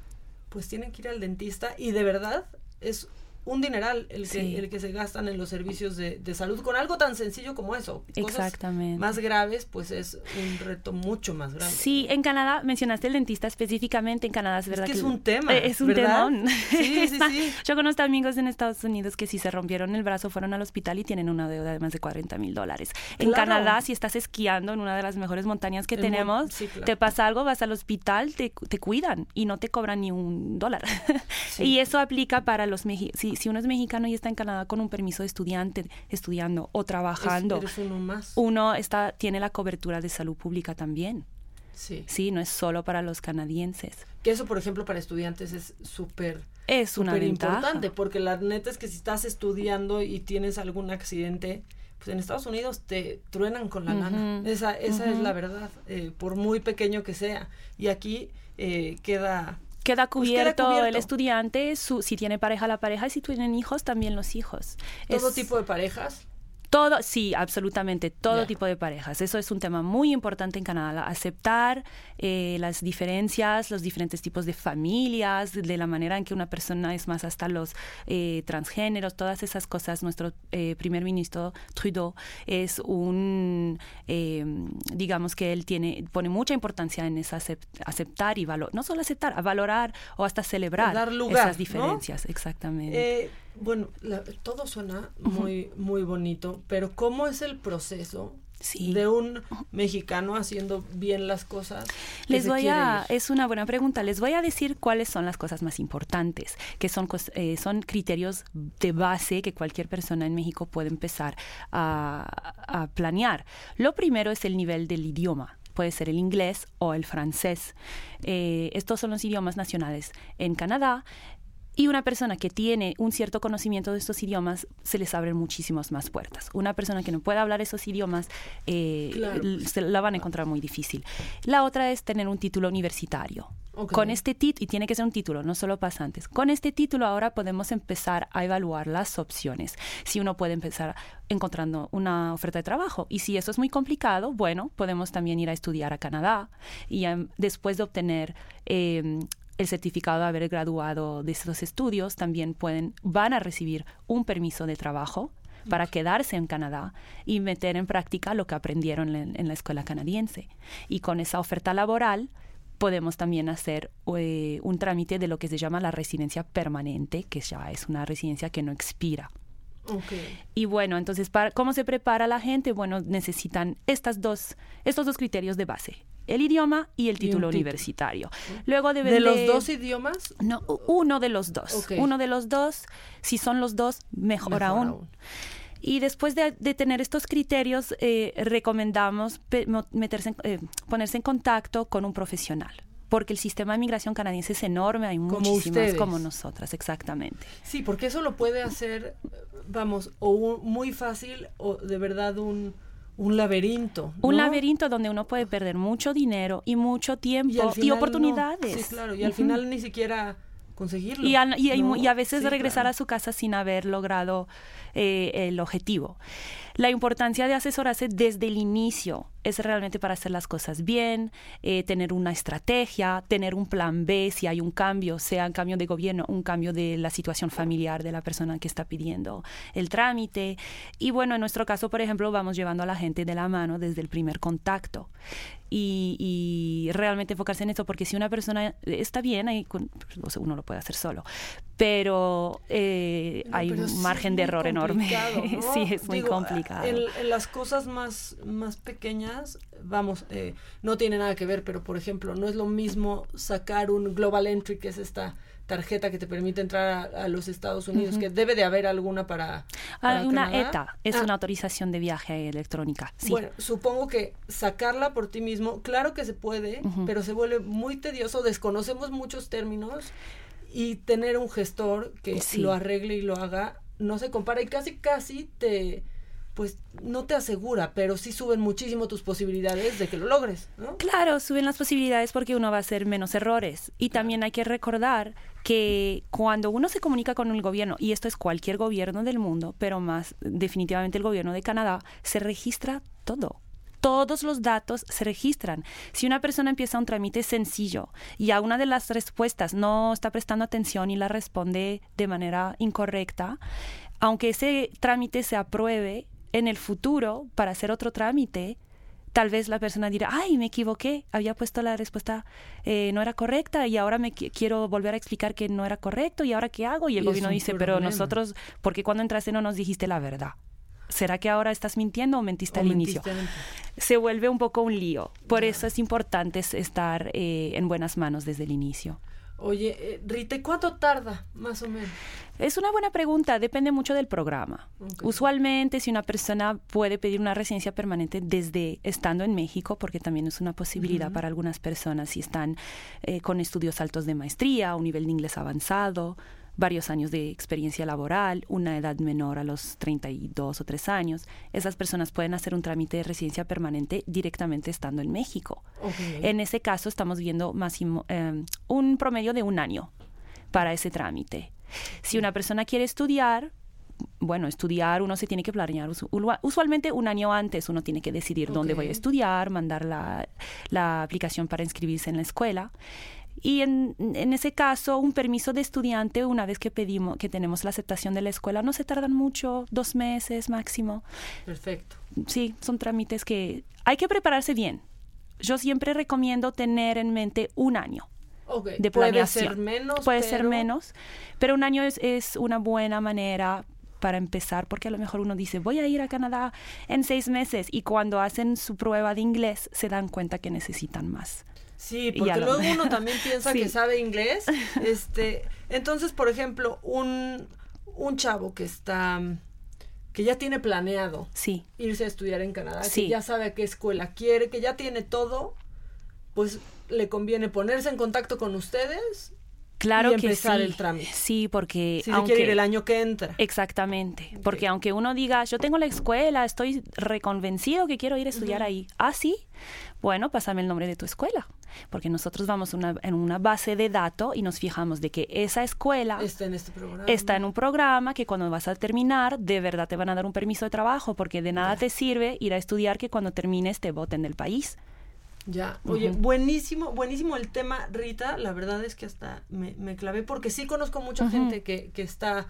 pues tienen que ir al dentista y de verdad es un dineral el que, Sí. el que se gastan en los servicios de, de salud con algo tan sencillo como eso. Cosas Exactamente. Más graves, pues es un reto mucho más grande. Sí, en Canadá, mencionaste el dentista específicamente, en Canadá es verdad que es un tema, Eh, es un ¿verdad? temón. Sí, Es sí, sí. Yo conozco amigos en Estados Unidos que si se rompieron el brazo fueron al hospital y tienen una deuda de más de 40 mil dólares. En Claro. Canadá, si estás esquiando en una de las mejores montañas que El tenemos, sí, claro. te pasa algo, vas al hospital, te, te cuidan y no te cobran ni un dólar. Y eso aplica para los mexicanos. Si, si uno es mexicano y está en Canadá con un permiso de estudiante, estudiando o trabajando, uno más. uno está, tiene la cobertura de salud pública también. Sí. Sí, no es solo para los canadienses. Que eso, por ejemplo, para estudiantes es súper Es una ventaja. importante, porque la neta es que si estás estudiando y tienes algún accidente, pues en Estados Unidos te truenan con la lana. Ujú, Esa, esa es la verdad, eh, por muy pequeño que sea. Y aquí eh, queda... Queda pues queda cubierto, el estudiante, su, si tiene pareja la pareja y si tienen hijos también los hijos. Todo Es- tipo de parejas. Todo, sí, absolutamente, todo tipo de parejas. Eso es un tema muy importante en Canadá, aceptar eh, las diferencias, los diferentes tipos de familias, de la manera en que una persona es más hasta los eh, transgéneros, todas esas cosas. Nuestro eh, primer ministro Trudeau es un, eh, digamos que él tiene, pone mucha importancia en esa acep- aceptar y valorar, no solo aceptar, a valorar o hasta celebrar Dar lugar, esas ¿no? diferencias, exactamente. Bueno, la- todo suena muy, muy bonito, pero ¿cómo es el proceso de un mexicano haciendo bien las cosas? Les voy a, es una buena pregunta, les voy a decir cuáles son las cosas más importantes, que son, eh, son criterios de base que cualquier persona en México puede empezar a, a planear. Lo primero es el nivel del idioma. Puede ser el inglés o el francés. Eh, estos son los idiomas nacionales en Canadá. Y una persona que tiene un cierto conocimiento de estos idiomas, se les abren muchísimas más puertas. Una persona que no puede hablar esos idiomas, eh, Claro. se la van a encontrar muy difícil. La otra es tener un título universitario. Con este título, y tiene que ser un título, no solo pasantes. Con este título ahora podemos empezar a evaluar las opciones. Si uno puede empezar encontrando una oferta de trabajo. Y si eso es muy complicado, bueno, podemos también ir a estudiar a Canadá. Y em, después de obtener eh, el certificado de haber graduado de esos estudios, también pueden, van a recibir un permiso de trabajo para quedarse en Canadá y meter en práctica lo que aprendieron en, la escuela canadiense. Y con esa oferta laboral podemos también hacer eh, un trámite de lo que se llama la residencia permanente, que ya es una residencia que no expira. Y bueno, entonces, para, ¿cómo se prepara la gente? Bueno, necesitan estas dos, estos dos criterios de base, el idioma y el título título. universitario. Luego deben ¿De los dos idiomas? No, uno de los dos. Uno de los dos, si son los dos, mejor, Mejor aún. aún. Y después de, de tener estos criterios, eh, recomendamos pe- meterse en- eh, ponerse en contacto con un profesional. Porque el sistema de migración canadiense es enorme, hay Como muchísimas ustedes. como nosotras, exactamente. Sí, porque eso lo puede hacer, vamos, o un- muy fácil o de verdad un, un laberinto. Un laberinto donde uno puede perder mucho dinero y mucho tiempo y, no. oportunidades. Sí, claro, y al final ni siquiera conseguirlo. Y, a, y- y- ¿no? y a veces Sí, regresar claro. a su casa sin haber logrado eh, el objetivo. La importancia de asesorarse desde el inicio es realmente para hacer las cosas bien, eh, tener una estrategia, tener un plan B si hay un cambio, sea un cambio de gobierno, un cambio de la situación familiar de la persona que está pidiendo el trámite. Y bueno, en nuestro caso, por ejemplo, vamos llevando a la gente de la mano desde el primer contacto. Y, y realmente enfocarse en eso, porque si una persona está bien, ahí sea, uno lo puede hacer solo, pero eh, No, hay pero un sí margen de error enorme. sí, es muy Digo, complicado. En, en las cosas más, más pequeñas, vamos, eh, no tiene nada que ver, pero por ejemplo, no es lo mismo sacar un Global Entry, que es esta tarjeta que te permite entrar a, a los Estados Unidos, que debe de haber alguna para... para Hay una. ETA, es Ah, una autorización de viaje electrónica. Sí. Bueno, supongo que sacarla por ti mismo, claro que se puede, pero se vuelve muy tedioso, desconocemos muchos términos y tener un gestor que Sí. lo arregle y lo haga no se compara y casi casi te pues no te asegura, pero sí suben muchísimo tus posibilidades de que lo logres, ¿no? Claro, suben las posibilidades porque uno va a hacer menos errores. Y también hay que recordar que cuando uno se comunica con el gobierno, y esto es cualquier gobierno del mundo, pero más definitivamente el gobierno de Canadá, se registra todo. Todos los datos se registran. Si una persona empieza un trámite sencillo y a una de las respuestas no está prestando atención y la responde de manera incorrecta, aunque ese trámite se apruebe en el futuro para hacer otro trámite, tal vez la persona dirá, ay, me equivoqué, había puesto la respuesta eh, no era correcta y ahora me qui- quiero volver a explicar que no era correcto y ahora qué hago. Y el Y gobierno dice, pero nosotros, ¿por qué cuando entraste no nos dijiste la verdad? ¿Será que ahora estás mintiendo o mentiste O al mentiste inicio? Se vuelve un poco un lío. Por eso es importante es- estar eh, en buenas manos desde el inicio. Oye, eh, Rita, ¿y ¿cuánto tarda, más o menos? Es una buena pregunta, depende mucho del programa. Usualmente, si una persona puede pedir una residencia permanente desde estando en México, porque también es una posibilidad para algunas personas si están eh, con estudios altos de maestría, un nivel de inglés avanzado, varios años de experiencia laboral, una edad menor a los 32 o 3 años, esas personas pueden hacer un trámite de residencia permanente directamente estando en México. En ese caso estamos viendo máximo, eh, un promedio de un año para ese trámite. Si una persona quiere estudiar, bueno, estudiar uno se tiene que planear usualmente un año antes, uno tiene que decidir dónde voy a estudiar, mandar la, la aplicación para inscribirse en la escuela. Y en, en ese caso, un permiso de estudiante, una vez que pedimos, que tenemos la aceptación de la escuela, no se tardan mucho, dos meses máximo. Perfecto. Sí, son trámites que hay que prepararse bien. Yo siempre recomiendo tener en mente un año de puede ser menos, Puede ser pero- menos, pero un año es, es una buena manera para empezar, porque a lo mejor uno dice, voy a ir a Canadá en seis meses, y cuando hacen su prueba de inglés se dan cuenta que necesitan más. Sí, porque lo- luego uno también piensa Sí. que sabe inglés. Este, entonces, por ejemplo, un, un chavo que está que ya tiene planeado Sí. irse a estudiar en Canadá, Sí. que ya sabe a qué escuela quiere, que ya tiene todo, pues le conviene ponerse en contacto con ustedes Claro y que empezar sí. el trámite. Sí, porque Si se quiere ir el año que entra. Exactamente, porque aunque uno diga, yo tengo la escuela, estoy reconvencido que quiero ir a estudiar ahí. Ah, sí. Bueno, pásame el nombre de tu escuela, porque nosotros vamos una- en una base de datos y nos fijamos de que esa escuela Está en este programa. está en un programa que cuando vas a terminar, de verdad te van a dar un permiso de trabajo, porque de nada te sirve ir a estudiar que cuando termines te voten del país. Ya, oye, buenísimo, buenísimo el tema, Rita. La verdad es que hasta me, me clavé porque sí conozco mucha gente que, que está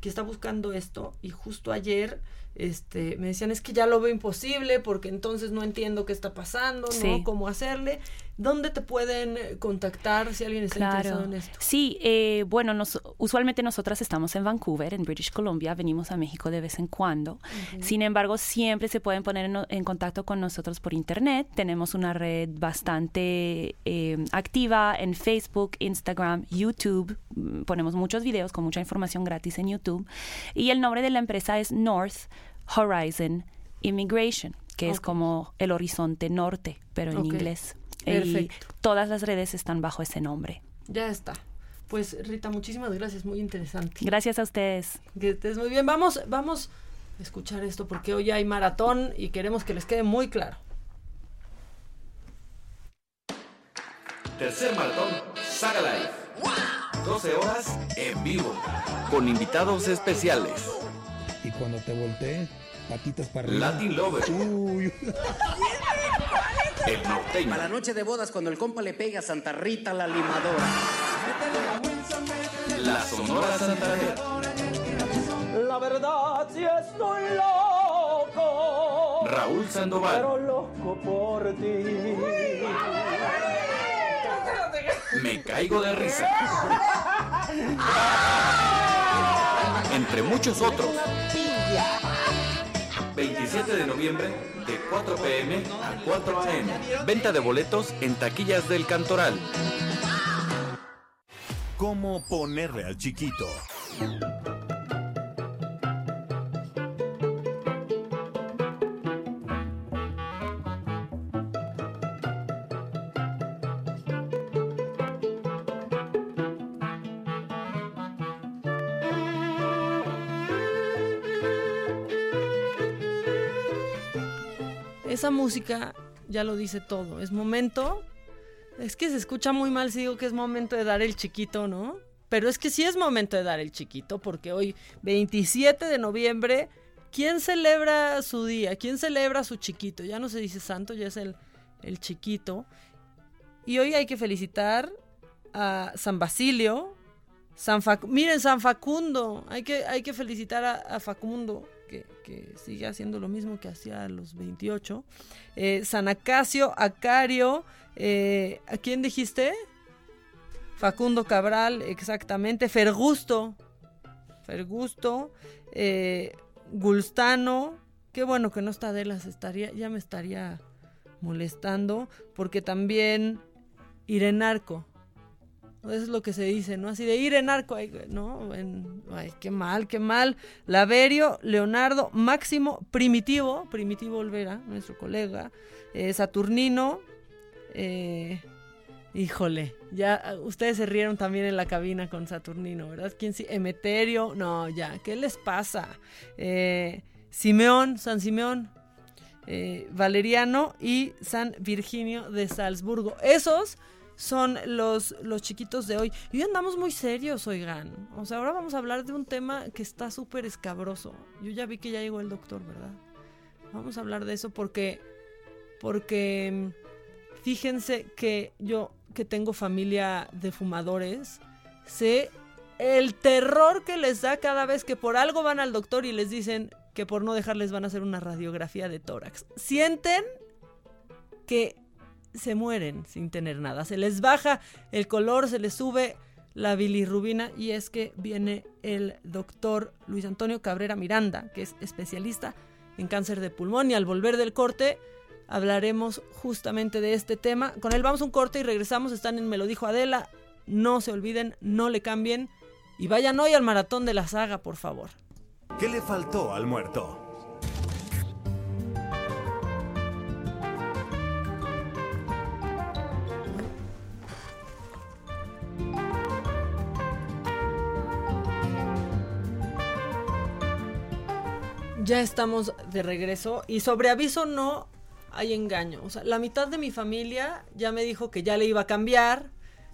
que está buscando esto y justo ayer este me decían es que ya lo veo imposible porque entonces no entiendo qué está pasando, Sí. no cómo hacerle. ¿Dónde te pueden eh, contactar si alguien está interesado en esto? Sí, eh, bueno, nos, usualmente nosotras estamos en Vancouver, en British Columbia, venimos a México de vez en cuando. Sin embargo, siempre se pueden poner en, en contacto con nosotros por internet. Tenemos una red bastante eh, activa en Facebook, Instagram, YouTube. Mm, Ponemos muchos videos con mucha información gratis en YouTube. Y el nombre de la empresa es North Horizon Immigration, que es como el horizonte norte, pero en inglés. Y Perfecto. todas las redes están bajo ese nombre. Ya está. Pues Rita, muchísimas gracias, muy interesante. Gracias a ustedes. Que estés muy bien. Vamos, vamos a escuchar esto porque hoy hay maratón y queremos que les quede muy claro. Tercer maratón Saga Live. 12 horas en vivo. Con invitados especiales. Y cuando te volteé, patitas para arriba. Latin Lover. Uy. El norteño. Para la noche de bodas, cuando el compa le pega a Santa Rita la limadora. La Sonora Santanera. La verdad si estoy loco. Raúl Sandoval. Pero loco por ti. Me caigo de risa. Entre muchos otros. 27 de noviembre de 4 pm a 4 am. Venta de boletos en taquillas del Cantoral. ¿Cómo ponerle al chiquito? Esa música ya lo dice todo. Es momento. Es que se escucha muy mal si digo que es momento de dar el chiquito, ¿no? Pero es que sí es momento de dar el chiquito, porque hoy, 27 de noviembre, ¿quién celebra su día? ¿Quién celebra su chiquito? Ya no se dice santo, ya es el, el chiquito. Y hoy hay que felicitar a San Basilio, San miren, San Facundo, hay que, hay que felicitar a Facundo, que, sigue haciendo lo mismo que hacía a los 28. Eh, San Acacio, Acario, eh, ¿a quién dijiste? Facundo Cabral, exactamente. Fergusto, Fergusto, eh, Gulstano, qué bueno que no está Adela, se estaría, ya me estaría molestando, porque también Irenarco, eso es lo que se dice, ¿no? Así de ir en arco, ¿no? Ay, qué mal, qué mal. Laverio, Leonardo, Máximo, Primitivo, Primitivo Olvera, nuestro colega, eh, Saturnino, eh, híjole, ya ustedes se rieron también en la cabina con Saturnino, ¿verdad? ¿Quién sí? Emeterio, no, ya, ¿qué les pasa? Eh, Simeón, San Simeón, eh, Valeriano y San Virginio de Salzburgo. Esos son los, los chiquitos de hoy. Y hoy andamos muy serios, oigan. O sea, ahora vamos a hablar de un tema que está súper escabroso. Yo ya vi que ya llegó el doctor, ¿verdad? Vamos a hablar de eso porque, porque fíjense que yo que tengo familia de fumadores, sé el terror que les da cada vez que por algo van al doctor y les dicen que por no dejarles van a hacer una radiografía de tórax. Sienten que se mueren sin tener nada. Se les baja el color, se les sube la bilirrubina y es que viene el doctor Luis Antonio Cabrera Miranda, que es especialista en cáncer de pulmón y al volver del corte hablaremos justamente de este tema. Con él vamos un corte y regresamos. Están en Me lo dijo Adela. No se olviden, no le cambien y vayan hoy al maratón de la saga, por favor. ¿Qué le faltó al muerto? Ya estamos de regreso y sobre aviso no hay engaño. O sea, la mitad de mi familia ya me dijo que ya le iba a cambiar,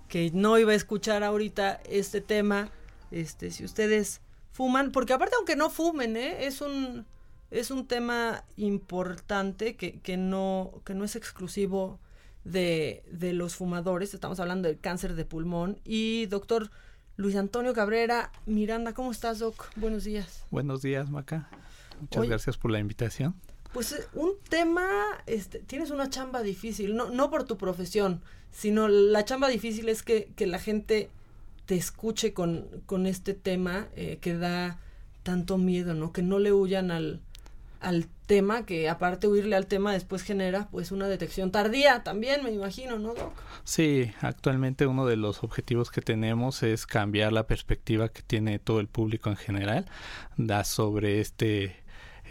que no iba a escuchar ahorita este tema. Este, si ustedes fuman, porque aparte aunque no fumen, ¿eh? es un es un tema importante que, que no que no es exclusivo de, de los fumadores. Estamos hablando del cáncer de pulmón y doctor Luis Antonio Cabrera Miranda, ¿cómo estás, doc? Buenos días. Buenos días, Maca. Muchas Oye. gracias por la invitación. Pues eh, un tema, este, tienes una chamba difícil, no, no por tu profesión, sino la chamba difícil es que, que la gente te escuche con, con este tema eh, que da tanto miedo, ¿no? Que no le huyan al, al tema, que aparte huirle al tema después genera pues una detección tardía también, me imagino, ¿no, Doc? Sí, actualmente uno de los objetivos que tenemos es cambiar la perspectiva que tiene todo el público en general da sobre este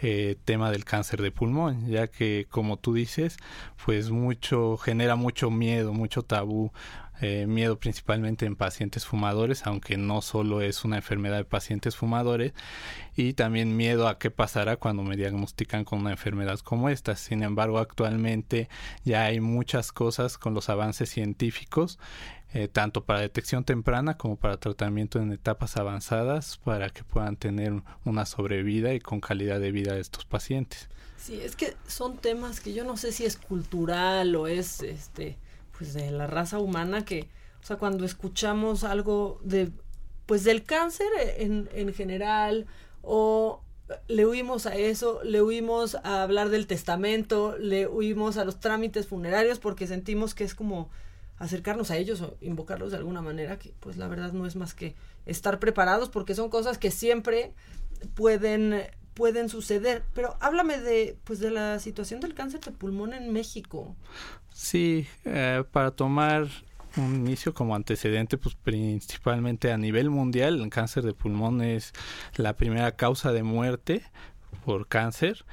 eh, tema del cáncer de pulmón, ya que como tú dices, pues mucho genera mucho miedo, mucho tabú, eh, miedo principalmente en pacientes fumadores, aunque no solo es una enfermedad de pacientes fumadores, y también miedo a qué pasará cuando me diagnostican con una enfermedad como esta. Sin embargo, actualmente ya hay muchas cosas con los avances científicos, eh, tanto para detección temprana como para tratamiento en etapas avanzadas, para que puedan tener una sobrevida y con calidad de vida de estos pacientes. Sí, es que son temas que yo no sé si es cultural o es este pues de la raza humana que o sea, cuando escuchamos algo de pues del cáncer en, en general o le huimos a eso, le huimos a hablar del testamento, le huimos a los trámites funerarios porque sentimos que es como acercarnos a ellos o invocarlos de alguna manera que pues la verdad no es más que estar preparados porque son cosas que siempre pueden pueden suceder, pero háblame de pues de la situación del cáncer de pulmón en México. Sí, eh, para tomar un inicio como antecedente, pues principalmente a nivel mundial, el cáncer de pulmón es la primera causa de muerte por cáncer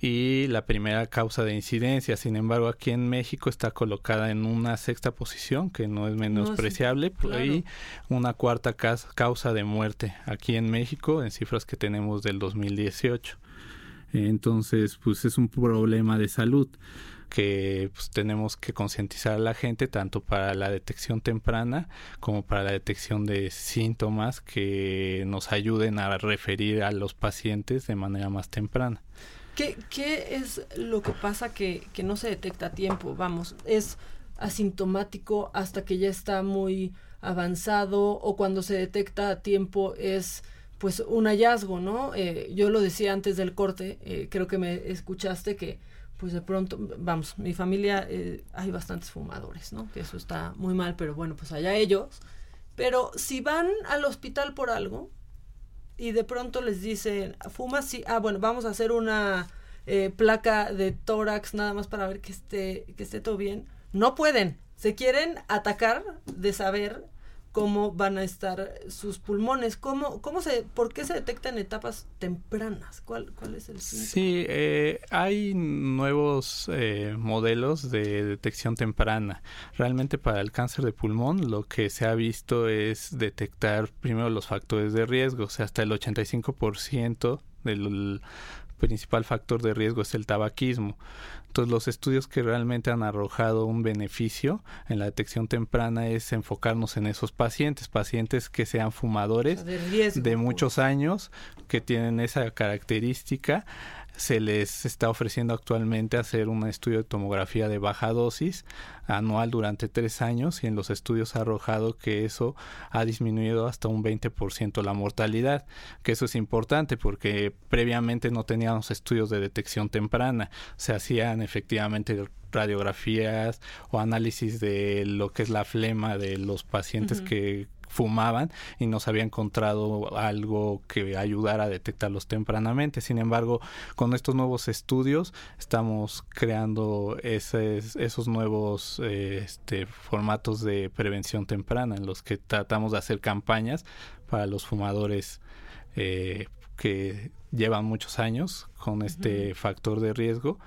y la primera causa de incidencia. Sin embargo, aquí en México está colocada en una sexta posición, que no es menospreciable, por claro. ahí una cuarta causa de muerte aquí en México, en cifras que tenemos del 2018. Entonces, pues es un problema de salud que pues, tenemos que concientizar a la gente tanto para la detección temprana como para la detección de síntomas que nos ayuden a referir a los pacientes de manera más temprana. ¿Qué, qué es lo que pasa que, que no se detecta a tiempo? Vamos, es asintomático hasta que ya está muy avanzado o cuando se detecta a tiempo es pues un hallazgo, ¿no? Eh, yo lo decía antes del corte, eh, creo que me escuchaste que pues de pronto, vamos, mi familia eh, hay bastantes fumadores, ¿no? Que eso está muy mal, pero bueno, pues allá ellos. Pero si van al hospital por algo y de pronto les dicen, fuma, sí, ah, bueno, vamos a hacer una eh, placa de tórax nada más para ver que esté, que esté todo bien, no pueden. Se quieren atacar de saber cómo van a estar sus pulmones, cómo, cómo se, por qué se detectan en etapas tempranas, cuál, cuál es el? Sí, eh, hay nuevos eh, modelos de detección temprana. Realmente para el cáncer de pulmón lo que se ha visto es detectar primero los factores de riesgo, o sea, hasta el 85% del principal factor de riesgo es el tabaquismo. Entonces los estudios que realmente han arrojado un beneficio en la detección temprana es enfocarnos en esos pacientes, pacientes que sean fumadores O sea, de riesgo, de muchos años, que tienen esa característica. Se les está ofreciendo actualmente hacer un estudio de tomografía de baja dosis anual durante tres años y en los estudios ha arrojado que eso ha disminuido hasta un 20% la mortalidad, que eso es importante porque previamente no teníamos estudios de detección temprana, se hacían efectivamente radiografías o análisis de lo que es la flema de los pacientes que fumaban y no se había encontrado algo que ayudara a detectarlos tempranamente. Sin embargo, con estos nuevos estudios estamos creando esos, esos nuevos eh, este, formatos de prevención temprana en los que tratamos de hacer campañas para los fumadores eh, que llevan muchos años con este factor de riesgo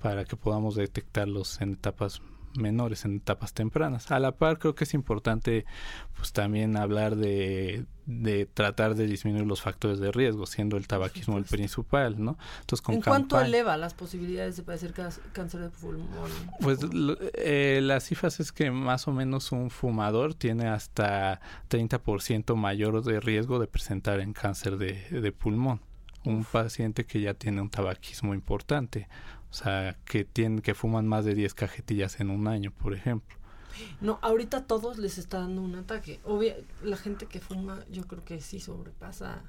para que podamos detectarlos en etapas menores, en etapas tempranas. A la par creo que es importante pues también hablar de, de tratar de disminuir los factores de riesgo, siendo el tabaquismo el principal, ¿no? Entonces con ¿En cuánto eleva las posibilidades de padecer cáncer de pulmón? pues lo- eh, las cifras es que más o menos un fumador tiene hasta 30% mayor de riesgo de presentar en cáncer de, de pulmón. Un paciente que ya tiene un tabaquismo importante, o sea, que tiene que fuman más de 10 cajetillas en un año, por ejemplo. No, ahorita todos les está dando un ataque. Obvio, la gente que fuma, yo creo que sí sobrepasa.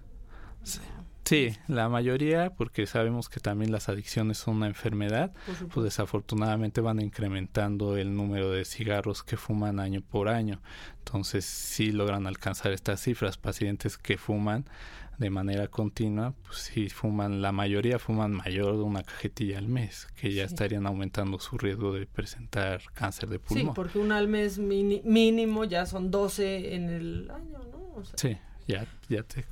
Sí, la mayoría, porque sabemos que también las adicciones son una enfermedad, pues desafortunadamente van incrementando el número de cigarros que fuman año por año. Entonces sí logran alcanzar estas cifras. Pacientes que fuman de manera continua, pues sí fuman, la mayoría fuman mayor de una cajetilla al mes, que ya Sí. estarían aumentando su riesgo de presentar cáncer de Sí, pulmón. porque un al mes mini- mínimo ya son 12 en el año, ¿no? O sea, Sí, ya, ya te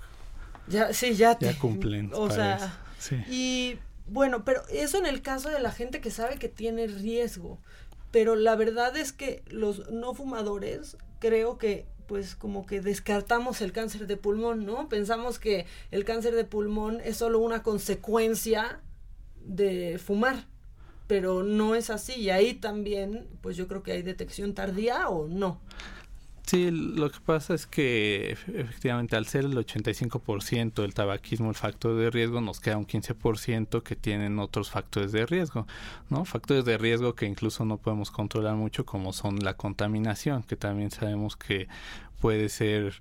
Ya, sí, ya te. ya cumplen. O sea. Sí. y bueno, pero eso en el caso de la gente que sabe que tiene riesgo. Pero la verdad es que los no fumadores, creo que pues como que descartamos el cáncer de pulmón, ¿no? Pensamos que el cáncer de pulmón es solo una consecuencia de fumar, pero no es así. Y ahí también, pues yo creo que hay detección tardía o no. Sí, lo que pasa es que ef- efectivamente al ser el 85% del tabaquismo el factor de riesgo, nos queda un 15% que tienen otros factores de riesgo, ¿no? Factores de riesgo que incluso no podemos controlar mucho como son la contaminación, que también sabemos que puede ser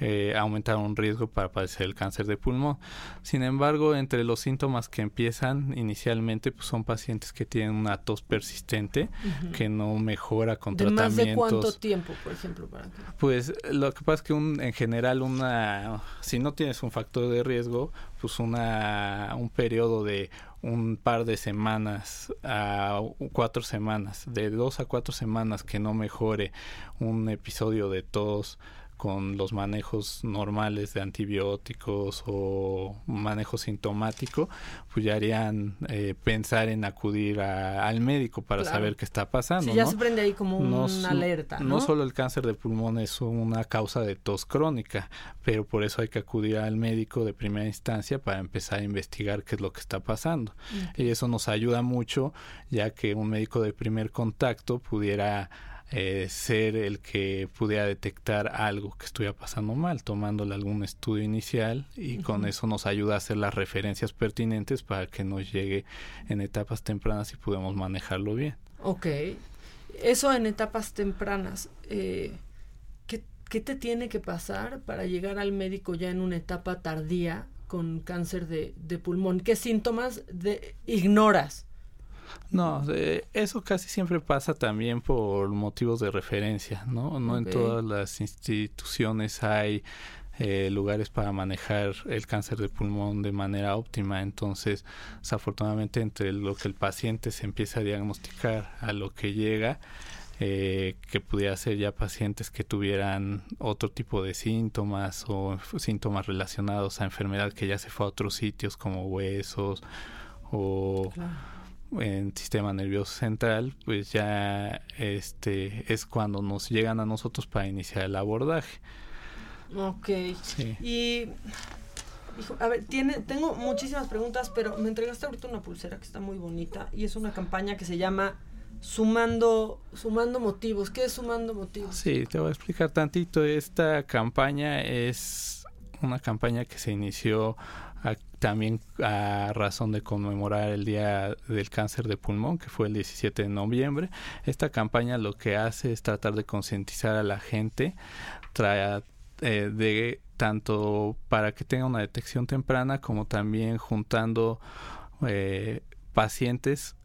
eh, aumentar un riesgo para padecer el cáncer de pulmón. Sin embargo, entre los síntomas que empiezan inicialmente pues son pacientes que tienen una tos persistente que no mejora con ¿De más de tratamientos. cuánto tiempo, por ejemplo, para. Pues lo que pasa es que un, en general una, si no tienes un factor de riesgo, pues una, un periodo de un par de semanas a cuatro semanas, de dos a cuatro semanas que no mejore un episodio de tos con los manejos normales de antibióticos o manejo sintomático, pues ya harían eh, pensar en acudir a- al médico para Claro. saber qué está pasando. Sí, ya ¿no? se prende ahí como No una alerta, ¿no? No solo el cáncer de pulmón es una causa de tos crónica, pero por eso hay que acudir al médico de primera instancia para empezar a investigar qué es lo que está pasando. Y eso nos ayuda mucho, ya que un médico de primer contacto pudiera eh, ser el que pudiera detectar algo que estuviera pasando mal, tomándole algún estudio inicial y con eso nos ayuda a hacer las referencias pertinentes para que nos llegue en etapas tempranas y podamos manejarlo bien. Ok. Eso en etapas tempranas. eh, ¿qué, qué te tiene que pasar para llegar al médico ya en una etapa tardía con cáncer de, de pulmón? ¿Qué síntomas de, ignoras? No, eh, eso casi siempre pasa también por motivos de referencia, ¿no? No en todas las instituciones hay eh, lugares para manejar el cáncer de pulmón de manera óptima, entonces desafortunadamente entre lo que el paciente se empieza a diagnosticar a lo que llega, eh, que pudiera ser ya pacientes que tuvieran otro tipo de síntomas o síntomas relacionados a enfermedad que ya se fue a otros sitios como huesos o en sistema nervioso central, pues ya este es cuando nos llegan a nosotros para iniciar el abordaje. Ok. Sí. Y. a ver, tiene, tengo muchísimas preguntas, pero me entregaste ahorita una pulsera que está muy bonita y es una campaña que se llama Sumando, Sumando Motivos. ¿Qué es Sumando Motivos? Sí, te voy a explicar tantito. Esta campaña es una campaña que se inició también a razón de conmemorar el Día del Cáncer de Pulmón, que fue el 17 de noviembre. Esta campaña lo que hace es tratar de concientizar a la gente eh, de tanto para que tenga una detección temprana como también juntando eh, pacientes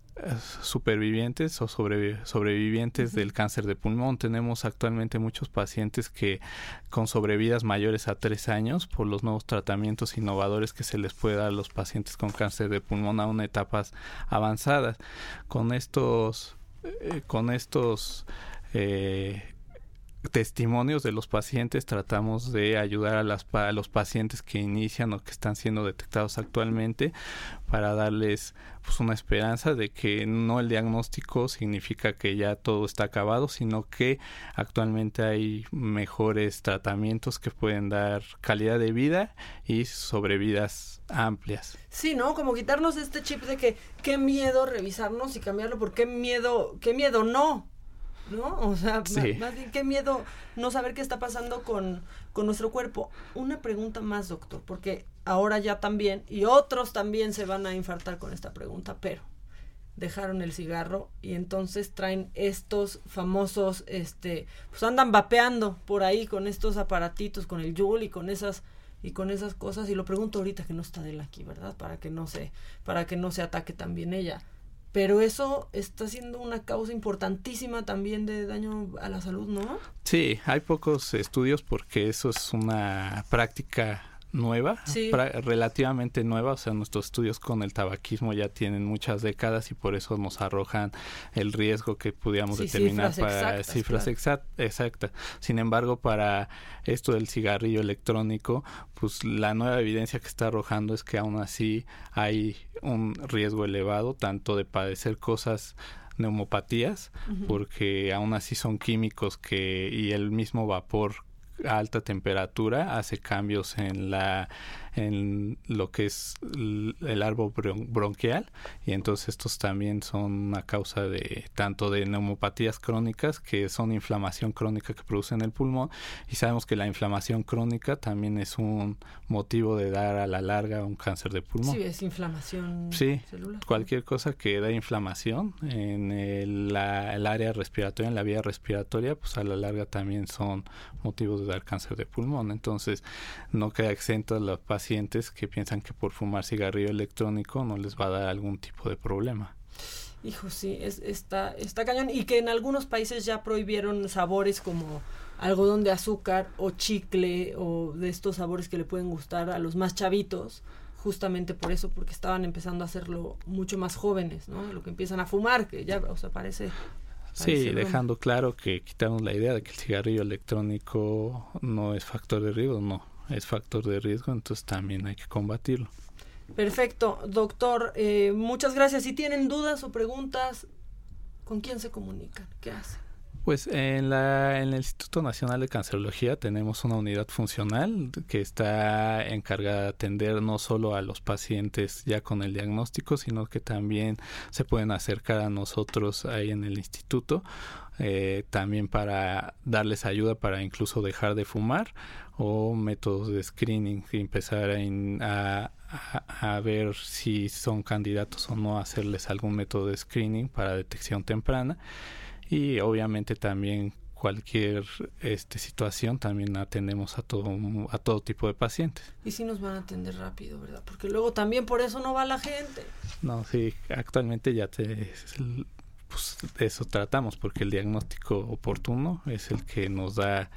supervivientes o sobrevi- sobrevivientes del cáncer de pulmón. Tenemos actualmente muchos pacientes que con sobrevidas mayores a tres años por los nuevos tratamientos innovadores que se les puede dar a los pacientes con cáncer de pulmón aún en etapas avanzadas. Con estos, eh, con estos eh, testimonios de los pacientes tratamos de ayudar a, las, a los pacientes que inician o que están siendo detectados actualmente para darles pues una esperanza de que no el diagnóstico significa que ya todo está acabado sino que actualmente hay mejores tratamientos que pueden dar calidad de vida y sobrevidas amplias Sí, ¿no? Como quitarnos este chip de que qué miedo revisarnos y cambiarlo por qué miedo, qué miedo no. ¿No? O sea, Sí. más bien qué miedo no saber qué está pasando con, con nuestro cuerpo. Una pregunta más, doctor, porque ahora ya también, y otros también se van a infartar con esta pregunta, pero dejaron el cigarro y entonces traen estos famosos, este, pues andan vapeando por ahí con estos aparatitos, con el Yul y con esas y con esas cosas y lo pregunto ahorita que no está de él aquí, ¿verdad? Para que no se para que no se ataque también ella. Pero eso está siendo una causa importantísima también de daño a la salud, ¿no? Sí, hay pocos estudios porque eso es una práctica nueva, Sí. relativamente nueva, o sea, nuestros estudios con el tabaquismo ya tienen muchas décadas y por eso nos arrojan el riesgo que pudiéramos Sí, determinar cifras para exactas, cifras claro. exactas. Sin embargo, para esto del cigarrillo electrónico, pues la nueva evidencia que está arrojando es que aún así hay un riesgo elevado tanto de padecer cosas neumopatías porque aún así son químicos que y el mismo vapor alta temperatura hace cambios en la en lo que es el árbol bron- bronquial y entonces estos también son una causa de tanto de neumopatías crónicas que son inflamación crónica que producen el pulmón y sabemos que la inflamación crónica también es un motivo de dar a la larga un cáncer de pulmón. Sí, es inflamación Sí, celular. cualquier cosa que da inflamación en el, la- el área respiratoria, en la vía respiratoria, pues a la larga también son motivos de dar cáncer de pulmón. Entonces, no queda exento a los pacientes que piensan que por fumar cigarrillo electrónico no les va a dar algún tipo de problema. Hijo, sí, es, está, está cañón. Y que en algunos países ya prohibieron sabores como algodón de azúcar o chicle o de estos sabores que le pueden gustar a los más chavitos, justamente por eso, porque estaban empezando a hacerlo mucho más jóvenes, ¿no? Lo que empiezan a fumar, que ya, o sea, parece Sí, dejando claro que quitamos la idea de que el cigarrillo electrónico no es factor de riesgo, no, es factor de riesgo, entonces también hay que combatirlo. Perfecto, doctor, eh, muchas gracias. Si tienen dudas o preguntas, ¿con quién se comunican? ¿Qué hacen? Pues en, la, en el Instituto Nacional de Cancerología tenemos una unidad funcional que está encargada de atender no solo a los pacientes ya con el diagnóstico, sino que también se pueden acercar a nosotros ahí en el instituto, eh, también para darles ayuda para incluso dejar de fumar o métodos de screening y empezar a, in- a, a- a ver si son candidatos o no a hacerles algún método de screening para detección temprana y obviamente también cualquier este situación también atendemos a todo a todo tipo de pacientes Y si nos van a atender rápido, ¿verdad? Porque luego también por eso no va la gente. no sí actualmente ya te pues de eso tratamos porque el diagnóstico oportuno es el que nos da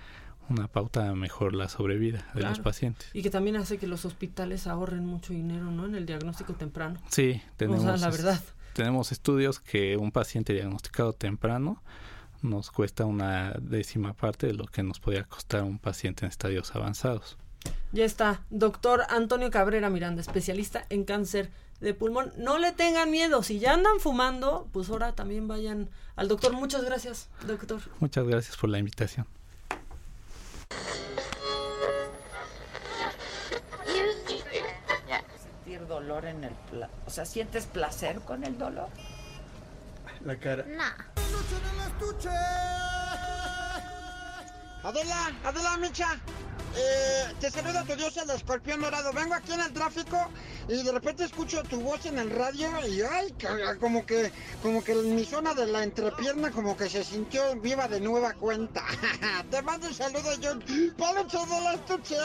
una pauta mejor la sobrevida de los pacientes Y que también hace que los hospitales ahorren mucho dinero, ¿no? En el diagnóstico temprano. sí tenemos la es- verdad. tenemos estudios que un paciente diagnosticado temprano nos cuesta una décima parte de lo que nos podría costar un paciente en estadios avanzados Ya está, doctor Antonio Cabrera Miranda, especialista en cáncer de pulmón. No le tengan miedo, si ya andan fumando, pues ahora también vayan al doctor. Muchas gracias, doctor. Muchas gracias por la invitación. Sentir dolor en el... pla- O sea, ¿sientes placer con el dolor? La cara. Adela, Adela Micha, eh, te saluda tu dios el escorpión dorado. Vengo aquí en el tráfico y de repente escucho tu voz en el radio y ay, como que, como que en mi zona de la entrepierna como que se sintió viva de nueva cuenta. te mando un saludo, John. Palocho de la estuche.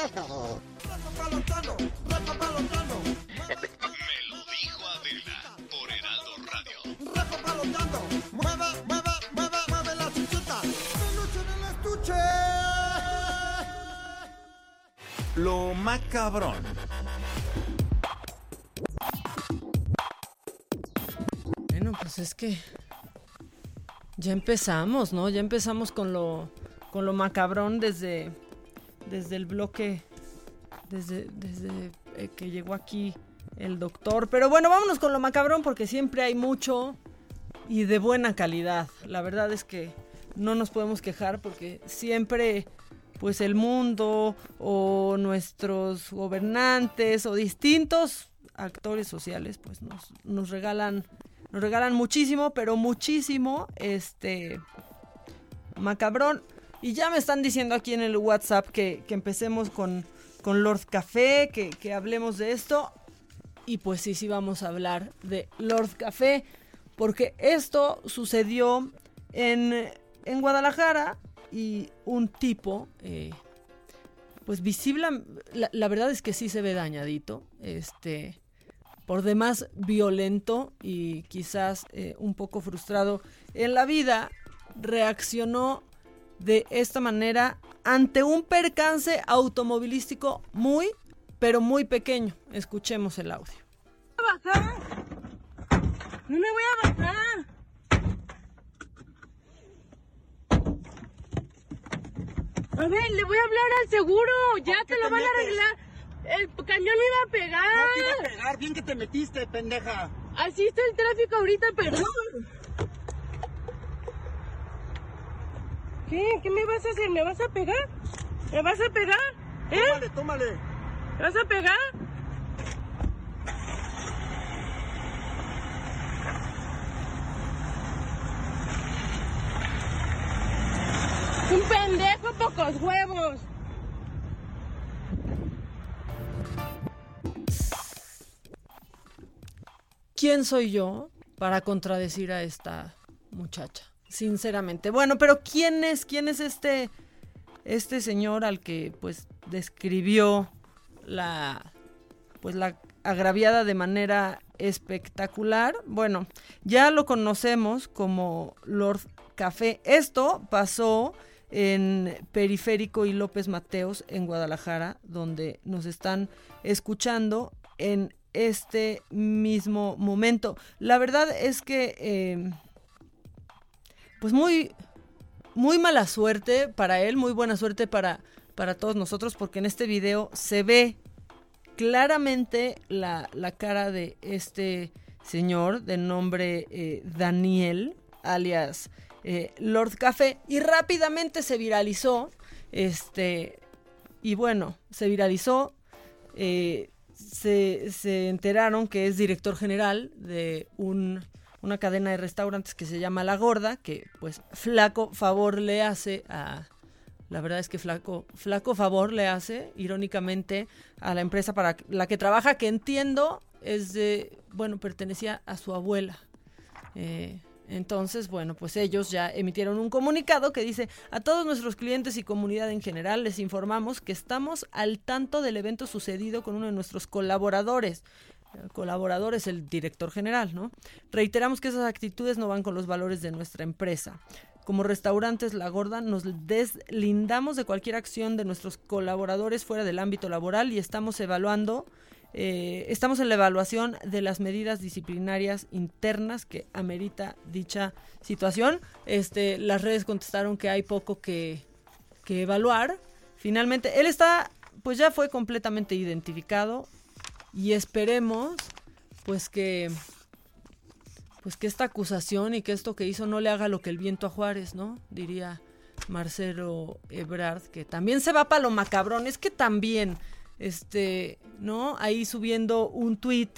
Lo macabrón. Bueno, pues es que ya empezamos, ¿no? Ya empezamos con lo con lo macabrón desde desde el bloque desde desde eh, que llegó aquí el doctor, pero bueno, vámonos con lo macabrón porque siempre hay mucho y de buena calidad. La verdad es que no nos podemos quejar porque siempre pues el mundo o nuestros gobernantes o distintos actores sociales pues nos, nos regalan nos regalan muchísimo, pero muchísimo este macabrón. Y ya me están diciendo aquí en el WhatsApp que, que empecemos con, con Lord Café, que, que hablemos de esto. Y pues sí, sí vamos a hablar de Lord Café, porque esto sucedió en, en Guadalajara y un tipo, eh, pues visible, la, verdad es que sí se ve dañadito, este, por demás violento y quizás eh, un poco frustrado en la vida, reaccionó de esta manera ante un percance automovilístico muy, pero muy pequeño. Escuchemos el audio. bajar. No me voy a bajar. A ver, le voy a hablar al seguro. Ya te lo te van a arreglar. El camión me iba a pegar. No te iba a pegar, bien que te metiste, pendeja. Así está el tráfico ahorita, perdón. ¿Qué? ¿Qué me vas a hacer? ¿Me vas a pegar? ¿Me vas a pegar? ¿Eh? Tómale, tómale. ¿Me vas a pegar? Un pendejo, pocos huevos. ¿Quién soy yo para contradecir a esta muchacha? Sinceramente. Bueno, pero ¿quién es? ¿Quién es este, este señor al que pues describió la pues la agraviada de manera espectacular? Bueno, ya lo conocemos como Lord Café. Esto pasó en Periférico y López Mateos en Guadalajara, donde nos están escuchando en este mismo momento. La verdad es que eh, pues muy, muy mala suerte para él, muy buena suerte para, para todos nosotros, porque en este video se ve claramente la, la cara de este señor de nombre eh, Daniel, alias eh, Lord Café, y rápidamente se viralizó. Este, y bueno, se viralizó. eh, se, se enteraron que es director general de un, una cadena de restaurantes que se llama La Gorda, que pues flaco favor le hace a... La verdad es que flaco, flaco favor le hace, irónicamente, a la empresa para la que trabaja, que entiendo es de, bueno, pertenecía a su abuela. Eh, entonces, bueno, pues ellos ya emitieron un comunicado que dice, a todos nuestros clientes y comunidad en general les informamos que estamos al tanto del evento sucedido con uno de nuestros colaboradores. El colaborador es el director general, ¿no? Reiteramos que esas actitudes no van con los valores de nuestra empresa. Como restaurantes La Gorda nos deslindamos de cualquier acción de nuestros colaboradores fuera del ámbito laboral y estamos evaluando eh, estamos en la evaluación de las medidas disciplinarias internas que amerita dicha situación. Este, las redes contestaron que hay poco que, que evaluar. Finalmente, él está, pues ya fue completamente identificado y esperemos, pues que, pues que esta acusación y que esto que hizo no le haga lo que el viento a Juárez, ¿no? Diría Marcelo Ebrard, que también se va para lo macabrón. Es que también este, ¿no? Ahí subiendo un tweet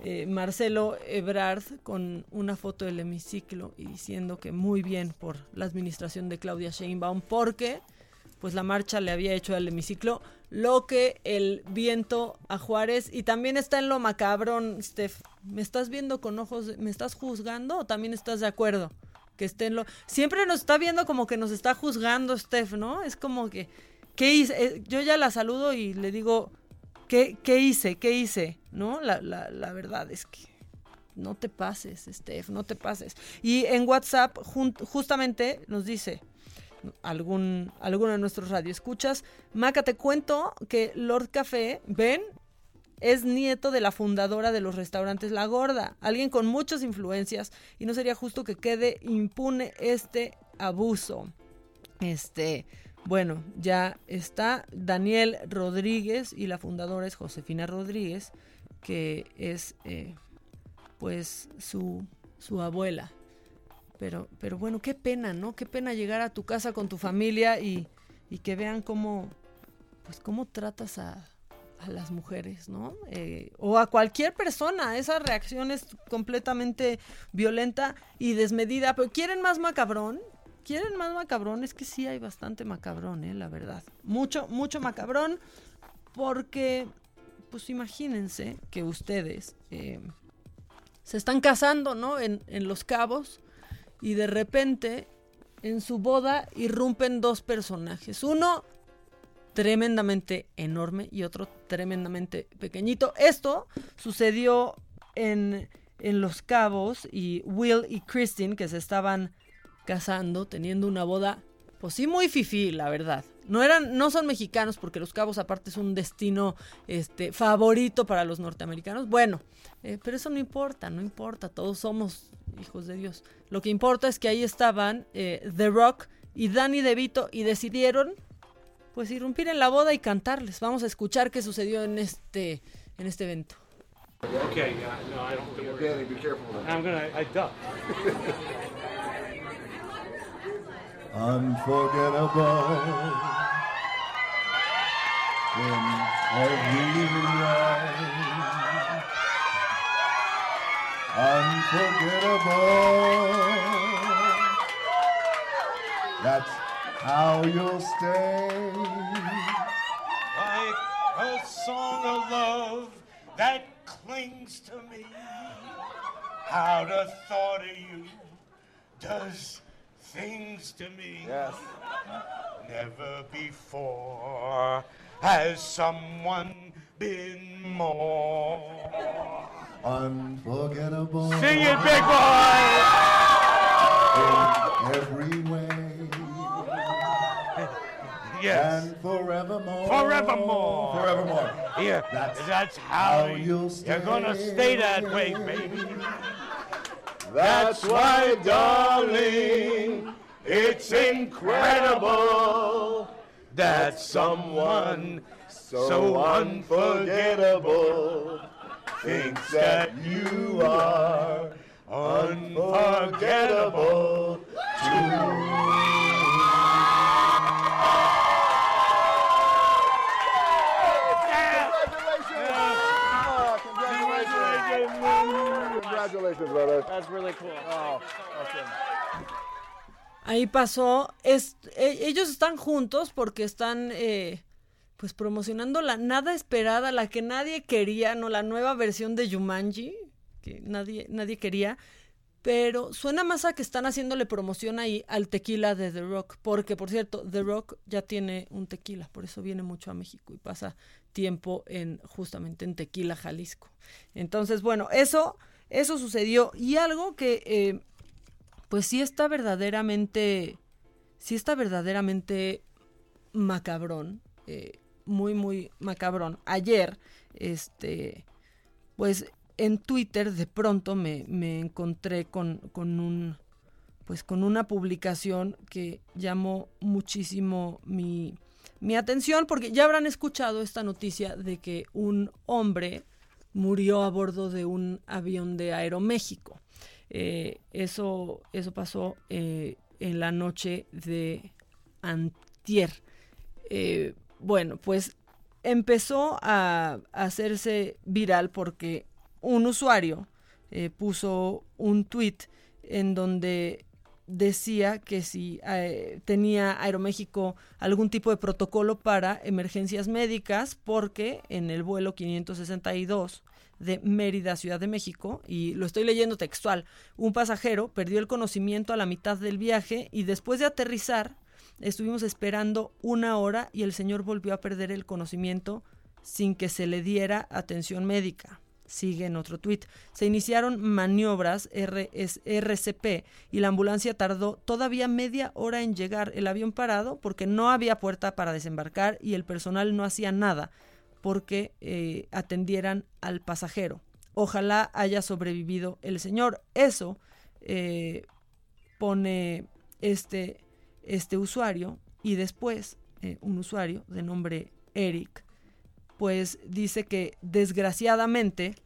eh, Marcelo Ebrard con una foto del hemiciclo y diciendo que muy bien por la administración de Claudia Sheinbaum porque pues la marcha le había hecho al hemiciclo lo que el viento a Juárez y también está en lo macabrón, Steph. ¿Me estás viendo con ojos, me estás juzgando o también estás de acuerdo? Que esté en lo... Siempre nos está viendo como que nos está juzgando, Steph, ¿no? Es como que... ¿Qué hice? Eh, Yo ya la saludo y le digo, ¿qué, qué hice? ¿Qué hice? ¿No? La, la, la verdad es que no te pases, Steph, no te pases. Y en WhatsApp justamente nos dice algún, alguno de nuestros radioescuchas, Maca, te cuento que Lord Café, ven, es nieto de la fundadora de los restaurantes La Gorda, alguien con muchas influencias y no sería justo que quede impune este abuso. Este, bueno, ya está Daniel Rodríguez y la fundadora es Josefina Rodríguez, que es eh, pues su, su abuela. Pero, pero bueno, qué pena, ¿no? Qué pena llegar a tu casa con tu familia y, y que vean cómo, pues cómo tratas a, a las mujeres, ¿no? Eh, o a cualquier persona. Esa reacción es completamente violenta y desmedida. Pero ¿quieren más macabrón? ¿Quieren más macabrón? Es que sí hay bastante macabrón, ¿eh? La verdad. Mucho, mucho macabrón. Porque, pues imagínense que ustedes eh, se están casando, ¿no? En, en Los Cabos. Y de repente, en su boda, irrumpen dos personajes. Uno tremendamente enorme y otro tremendamente pequeñito. Esto sucedió en, en Los Cabos y Will y Christine, que se estaban casando, teniendo una boda, pues sí, muy fifí, la verdad. No eran, no son mexicanos, porque Los Cabos aparte es un destino este, favorito para los norteamericanos. Bueno, eh, pero eso no importa, no importa, todos somos hijos de Dios. Lo que importa es que ahí estaban eh, The Rock y Danny DeVito y decidieron pues irrumpir en la boda y cantarles. Vamos a escuchar qué sucedió en este, en este evento. Okay, yeah, no, I don't think we're be careful. I'm gonna, I duck. Unforgettable in every way. Unforgettable. That's how you'll stay. like a song of love that clings to me. How the thought of you does things to me. Yes. Never before has someone been more. Unforgettable. Sing it, big boy! In every way. Yes. And forevermore. Forevermore. Forevermore. Yeah, That's that's, how, how you'll you're gonna stay that way, baby. That's why, darling, it's incredible that someone so unforgettable thinks that you are unforgettable Congratulations, Ahí pasó. E- ellos están juntos porque están eh, pues promocionando la nada esperada, la que nadie quería, no la nueva versión de Jumanji, que nadie, nadie quería. Pero suena más a que están haciéndole promoción ahí al tequila de The Rock. Porque, por cierto, The Rock ya tiene un tequila. Por eso viene mucho a México y pasa tiempo en justamente en Tequila, Jalisco. Entonces, bueno, eso, eso sucedió. Y algo que eh, pues sí está verdaderamente, sí está verdaderamente macabrón, eh, muy, muy macabrón. Ayer, este, pues en Twitter de pronto me, me encontré con, con un, pues con una publicación que llamó muchísimo mi, mi atención, porque ya habrán escuchado esta noticia de que un hombre murió a bordo de un avión de Aeroméxico. Eh, eso, eso pasó eh, en la noche de antier. Eh, bueno, pues empezó a, hacerse viral porque un usuario eh, puso un tweet en donde decía que si eh, tenía Aeroméxico algún tipo de protocolo para emergencias médicas porque en el vuelo 562 de Mérida, Ciudad de México, y lo estoy leyendo textual, un pasajero perdió el conocimiento a la mitad del viaje y después de aterrizar estuvimos esperando una hora y el señor volvió a perder el conocimiento sin que se le diera atención médica. Sigue en otro tuit. Se iniciaron maniobras RS RCP y la ambulancia tardó todavía media hora en llegar. El avión parado porque no había puerta para desembarcar y el personal no hacía nada porque eh, atendieran al pasajero. Ojalá haya sobrevivido el señor. Eso eh, pone este, este usuario y después eh, un usuario de nombre Eric pues dice que desgraciadamente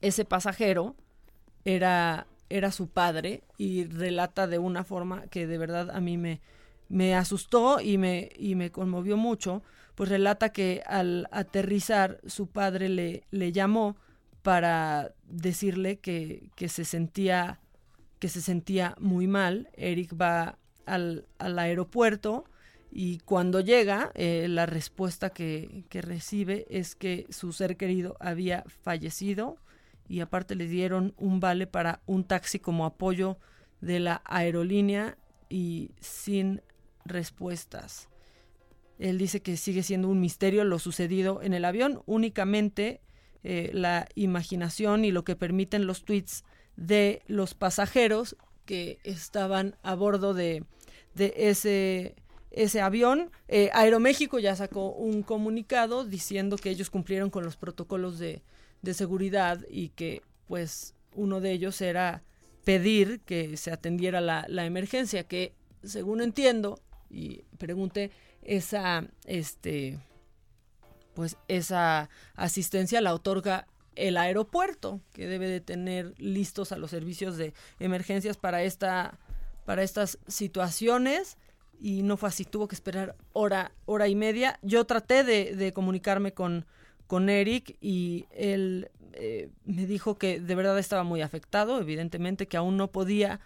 ese pasajero era, era su padre y relata de una forma que de verdad a mí me, me asustó y me, y me conmovió mucho, pues relata que al aterrizar su padre le, le llamó para decirle que, que se sentía que se sentía muy mal. Eric va al, al aeropuerto y cuando llega, eh, la respuesta que, que recibe es que su ser querido había fallecido y aparte le dieron un vale para un taxi como apoyo de la aerolínea y sin respuestas. Él dice que sigue siendo un misterio lo sucedido en el avión, únicamente eh, la imaginación y lo que permiten los tweets de los pasajeros que estaban a bordo de, de ese, ese avión. Eh, Aeroméxico ya sacó un comunicado diciendo que ellos cumplieron con los protocolos de, de seguridad y que pues uno de ellos era pedir que se atendiera la, la emergencia, que según entiendo y pregunté, esa, este, pues esa asistencia la otorga el aeropuerto, que debe de tener listos a los servicios de emergencias para esta, para estas situaciones. Y no fue así, tuvo que esperar hora, hora y media. Yo traté de, de comunicarme con, con Eric y él eh, me dijo que de verdad estaba muy afectado, evidentemente que aún no podía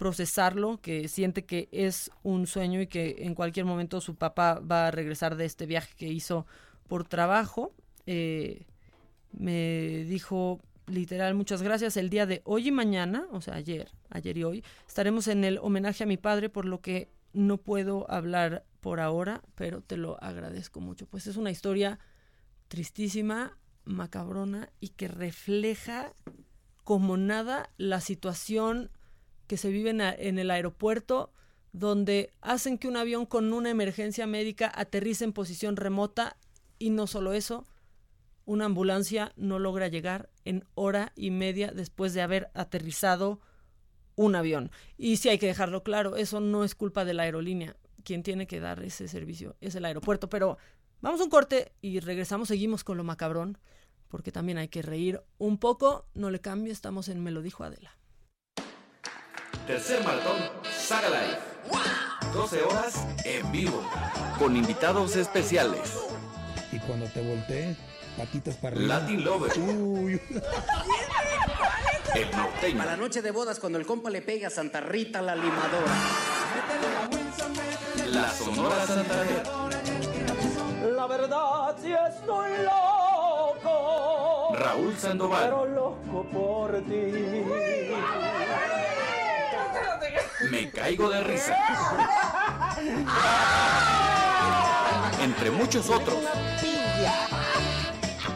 procesarlo, que siente que es un sueño y que en cualquier momento su papá va a regresar de este viaje que hizo por trabajo. Eh, me dijo literal muchas gracias el día de hoy y mañana, o sea, ayer, ayer y hoy, estaremos en el homenaje a mi padre, por lo que no puedo hablar por ahora, pero te lo agradezco mucho. Pues es una historia tristísima, macabrona y que refleja como nada la situación que se vive en, el aeropuerto donde hacen que un avión con una emergencia médica aterrice en posición remota y no solo eso, una ambulancia no logra llegar en hora y media después de haber aterrizado un avión. Y sí hay que dejarlo claro, eso no es culpa de la aerolínea. Quien tiene que dar ese servicio es el aeropuerto. Pero vamos a un corte y regresamos, seguimos con lo macabrón, porque también hay que reír un poco. No le cambie, estamos en Me lo dijo Adela. Tercer maratón Saga Live. 12 horas en vivo. Con invitados especiales. Y cuando te voltees, patitas para arriba. Latin Lover. Uy. El norteño. Para la noche de bodas, cuando el compa le pega a Santa Rita la limadora. La Sonora Santanera. La verdad, si estoy loco. Raúl Sandoval. Pero loco por ti. Me caigo de risa. Entre muchos otros.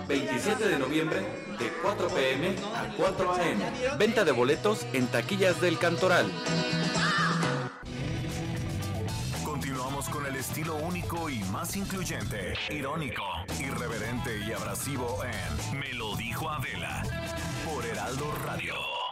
27 de noviembre de 4 pm a 4 am. Venta de boletos en taquillas del Cantoral. Continuamos con el estilo único y más incluyente, irónico, irreverente y abrasivo en Me lo dijo Adela por Heraldo Radio.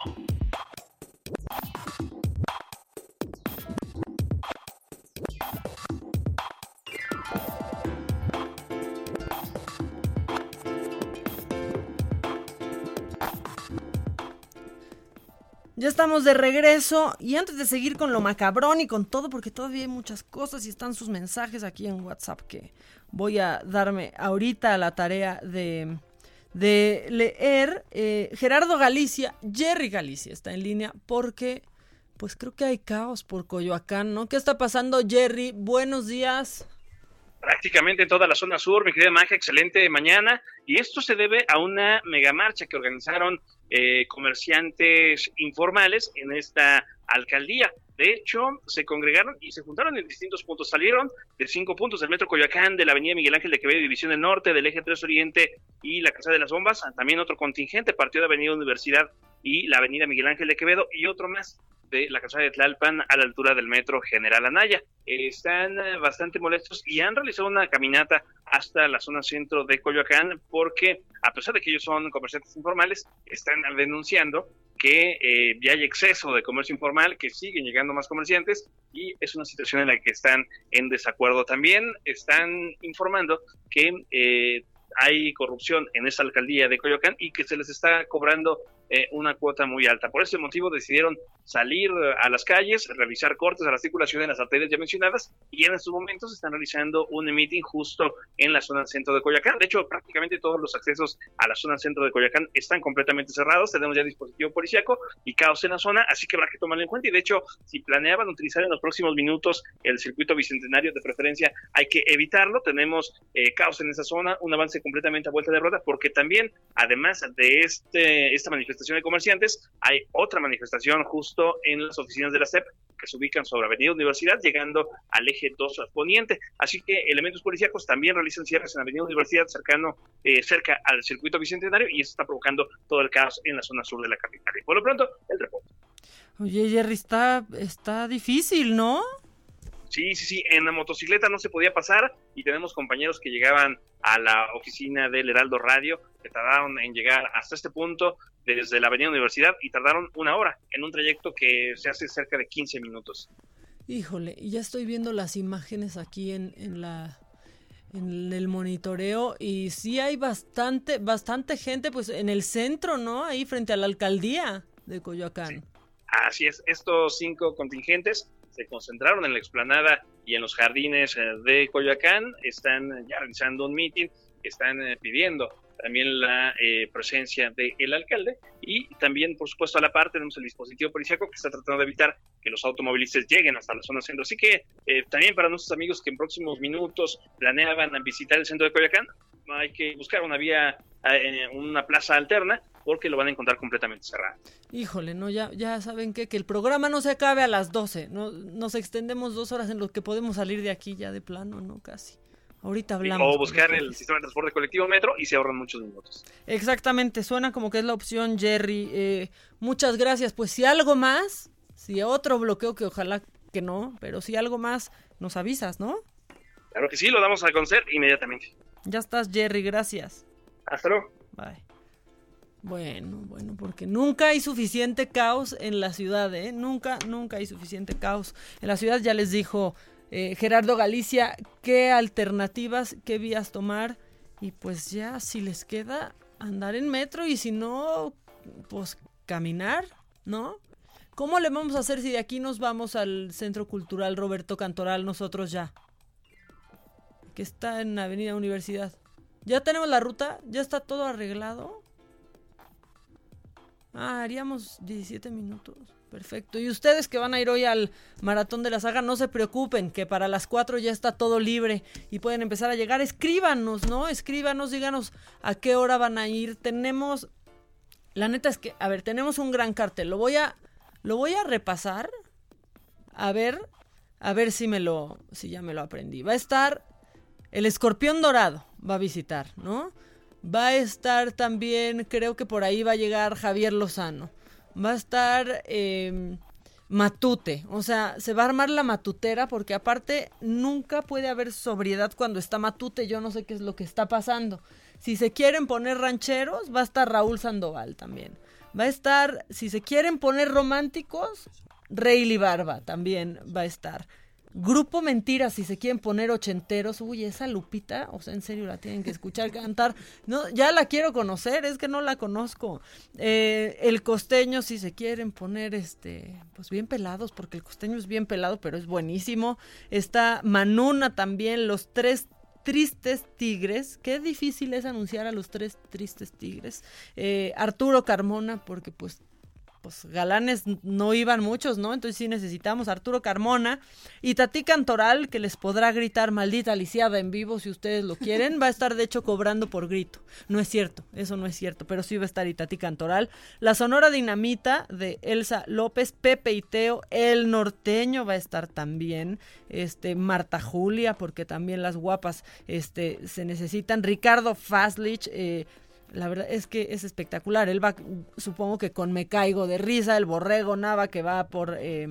Ya estamos de regreso y antes de seguir con lo macabrón y con todo, porque todavía hay muchas cosas y están sus mensajes aquí en WhatsApp que voy a darme ahorita a la tarea de, de leer. Eh, Gerardo Galicia, Jerry Galicia está en línea porque pues creo que hay caos por Coyoacán, ¿no? ¿Qué está pasando Jerry? Buenos días. Prácticamente en toda la zona sur, mi querida Maja, excelente mañana. Y esto se debe a una megamarcha que organizaron eh, comerciantes informales en esta alcaldía. De hecho, se congregaron y se juntaron en distintos puntos. Salieron de cinco puntos del Metro Coyoacán, de la Avenida Miguel Ángel de Quevedo, División del Norte, del Eje 3 Oriente y la Casa de las Bombas. También otro contingente partió de Avenida Universidad y la Avenida Miguel Ángel de Quevedo y otro más de la casa de Tlalpan a la altura del metro General Anaya. Están eh, bastante molestos y han realizado una caminata hasta la zona centro de Coyoacán porque, a pesar de que ellos son comerciantes informales, están denunciando que eh, ya hay exceso de comercio informal, que siguen llegando más comerciantes y es una situación en la que están en desacuerdo. También están informando que eh, hay corrupción en esa alcaldía de Coyoacán y que se les está cobrando eh, una cuota muy alta. Por ese motivo decidieron salir eh, a las calles, revisar cortes a la circulación en las arterias ya mencionadas y en estos momentos están realizando un meeting justo en la zona centro de Coyoacán. De hecho, prácticamente todos los accesos a la zona centro de Coyoacán están completamente cerrados. Tenemos ya dispositivo policíaco y caos en la zona, así que habrá que tomarlo en cuenta. Y de hecho, si planeaban utilizar en los próximos minutos el circuito bicentenario de preferencia, hay que evitarlo. Tenemos eh, caos en esa zona, un avance completamente a vuelta de rueda, porque también, además de este, esta manifestación de comerciantes, hay otra manifestación justo en las oficinas de la CEP que se ubican sobre Avenida Universidad, llegando al eje 2 poniente. Así que elementos policíacos también realizan cierres en Avenida Universidad, cercano, eh, cerca al circuito bicentenario, y eso está provocando todo el caos en la zona sur de la capital. Y por lo pronto, el reporte. Oye, Jerry, está, está difícil, ¿no? Sí, sí, sí, en la motocicleta no se podía pasar y tenemos compañeros que llegaban a la oficina del Heraldo Radio, que tardaron en llegar hasta este punto desde la Avenida Universidad y tardaron una hora en un trayecto que se hace cerca de 15 minutos. Híjole, ya estoy viendo las imágenes aquí en, en la en el monitoreo y sí hay bastante bastante gente pues en el centro, ¿no? Ahí frente a la alcaldía de Coyoacán. Así es, estos cinco contingentes se concentraron en la explanada y en los jardines eh, de Coyoacán, están ya realizando un meeting, están eh, pidiendo también la eh, presencia del alcalde y también, por supuesto, a la par tenemos el dispositivo policíaco que está tratando de evitar que los automovilistas lleguen hasta la zona centro. Así que eh, también para nuestros amigos que en próximos minutos planeaban visitar el centro de Coyoacán, hay que buscar una vía, eh, una plaza alterna porque lo van a encontrar completamente cerrado. Híjole, no, ya, ya saben qué, que el programa no se acabe a las 12, no, nos extendemos dos horas en lo que podemos salir de aquí ya de plano, ¿no? Casi. Ahorita hablamos. O buscar el sistema de transporte colectivo metro y se ahorran muchos minutos. Exactamente, suena como que es la opción, Jerry. Eh, muchas gracias. Pues si algo más, si otro bloqueo, que ojalá que no, pero si algo más, nos avisas, ¿no? Claro que sí, lo damos a conocer inmediatamente. Ya estás, Jerry, gracias. Hasta luego. Bye. Bueno, bueno, porque nunca hay suficiente caos en la ciudad, ¿eh? Nunca, nunca hay suficiente caos. En la ciudad ya les dijo eh, Gerardo Galicia qué alternativas, qué vías tomar. Y pues ya, si les queda andar en metro y si no, pues caminar, ¿no? ¿Cómo le vamos a hacer si de aquí nos vamos al Centro Cultural Roberto Cantoral nosotros ya? Que está en Avenida Universidad. ¿Ya tenemos la ruta? ¿Ya está todo arreglado? Ah, haríamos 17 minutos. Perfecto. Y ustedes que van a ir hoy al Maratón de la Saga, no se preocupen, que para las 4 ya está todo libre y pueden empezar a llegar. Escríbanos, ¿no? Escríbanos, díganos a qué hora van a ir. Tenemos, la neta es que, a ver, tenemos un gran cartel. Lo voy a, lo voy a repasar. A ver, a ver si me lo, si ya me lo aprendí. Va a estar el escorpión dorado, va a visitar, ¿no? Va a estar también, creo que por ahí va a llegar Javier Lozano. Va a estar eh, Matute. O sea, se va a armar la matutera porque aparte nunca puede haber sobriedad cuando está Matute. Yo no sé qué es lo que está pasando. Si se quieren poner rancheros, va a estar Raúl Sandoval también. Va a estar, si se quieren poner románticos, Rayleigh Barba también va a estar. Grupo Mentiras, si se quieren poner ochenteros, uy, esa Lupita, o sea, en serio la tienen que escuchar cantar. No, ya la quiero conocer, es que no la conozco. Eh, el costeño, si se quieren poner, este, pues bien pelados, porque el costeño es bien pelado, pero es buenísimo. Está Manuna también, los tres tristes tigres. Qué difícil es anunciar a los tres tristes tigres. Eh, Arturo Carmona, porque pues pues galanes no iban muchos, ¿no? Entonces sí necesitamos Arturo Carmona y Tati Cantoral, que les podrá gritar maldita lisiada en vivo si ustedes lo quieren. Va a estar de hecho cobrando por grito. No es cierto, eso no es cierto, pero sí va a estar Itati Cantoral. La Sonora Dinamita de Elsa López, Pepe y Teo, El Norteño va a estar también. Este, Marta Julia, porque también las guapas este, se necesitan. Ricardo Faslich, eh, la verdad es que es espectacular. Él va, supongo que con Me Caigo de Risa, el Borrego Nava que va por... Eh,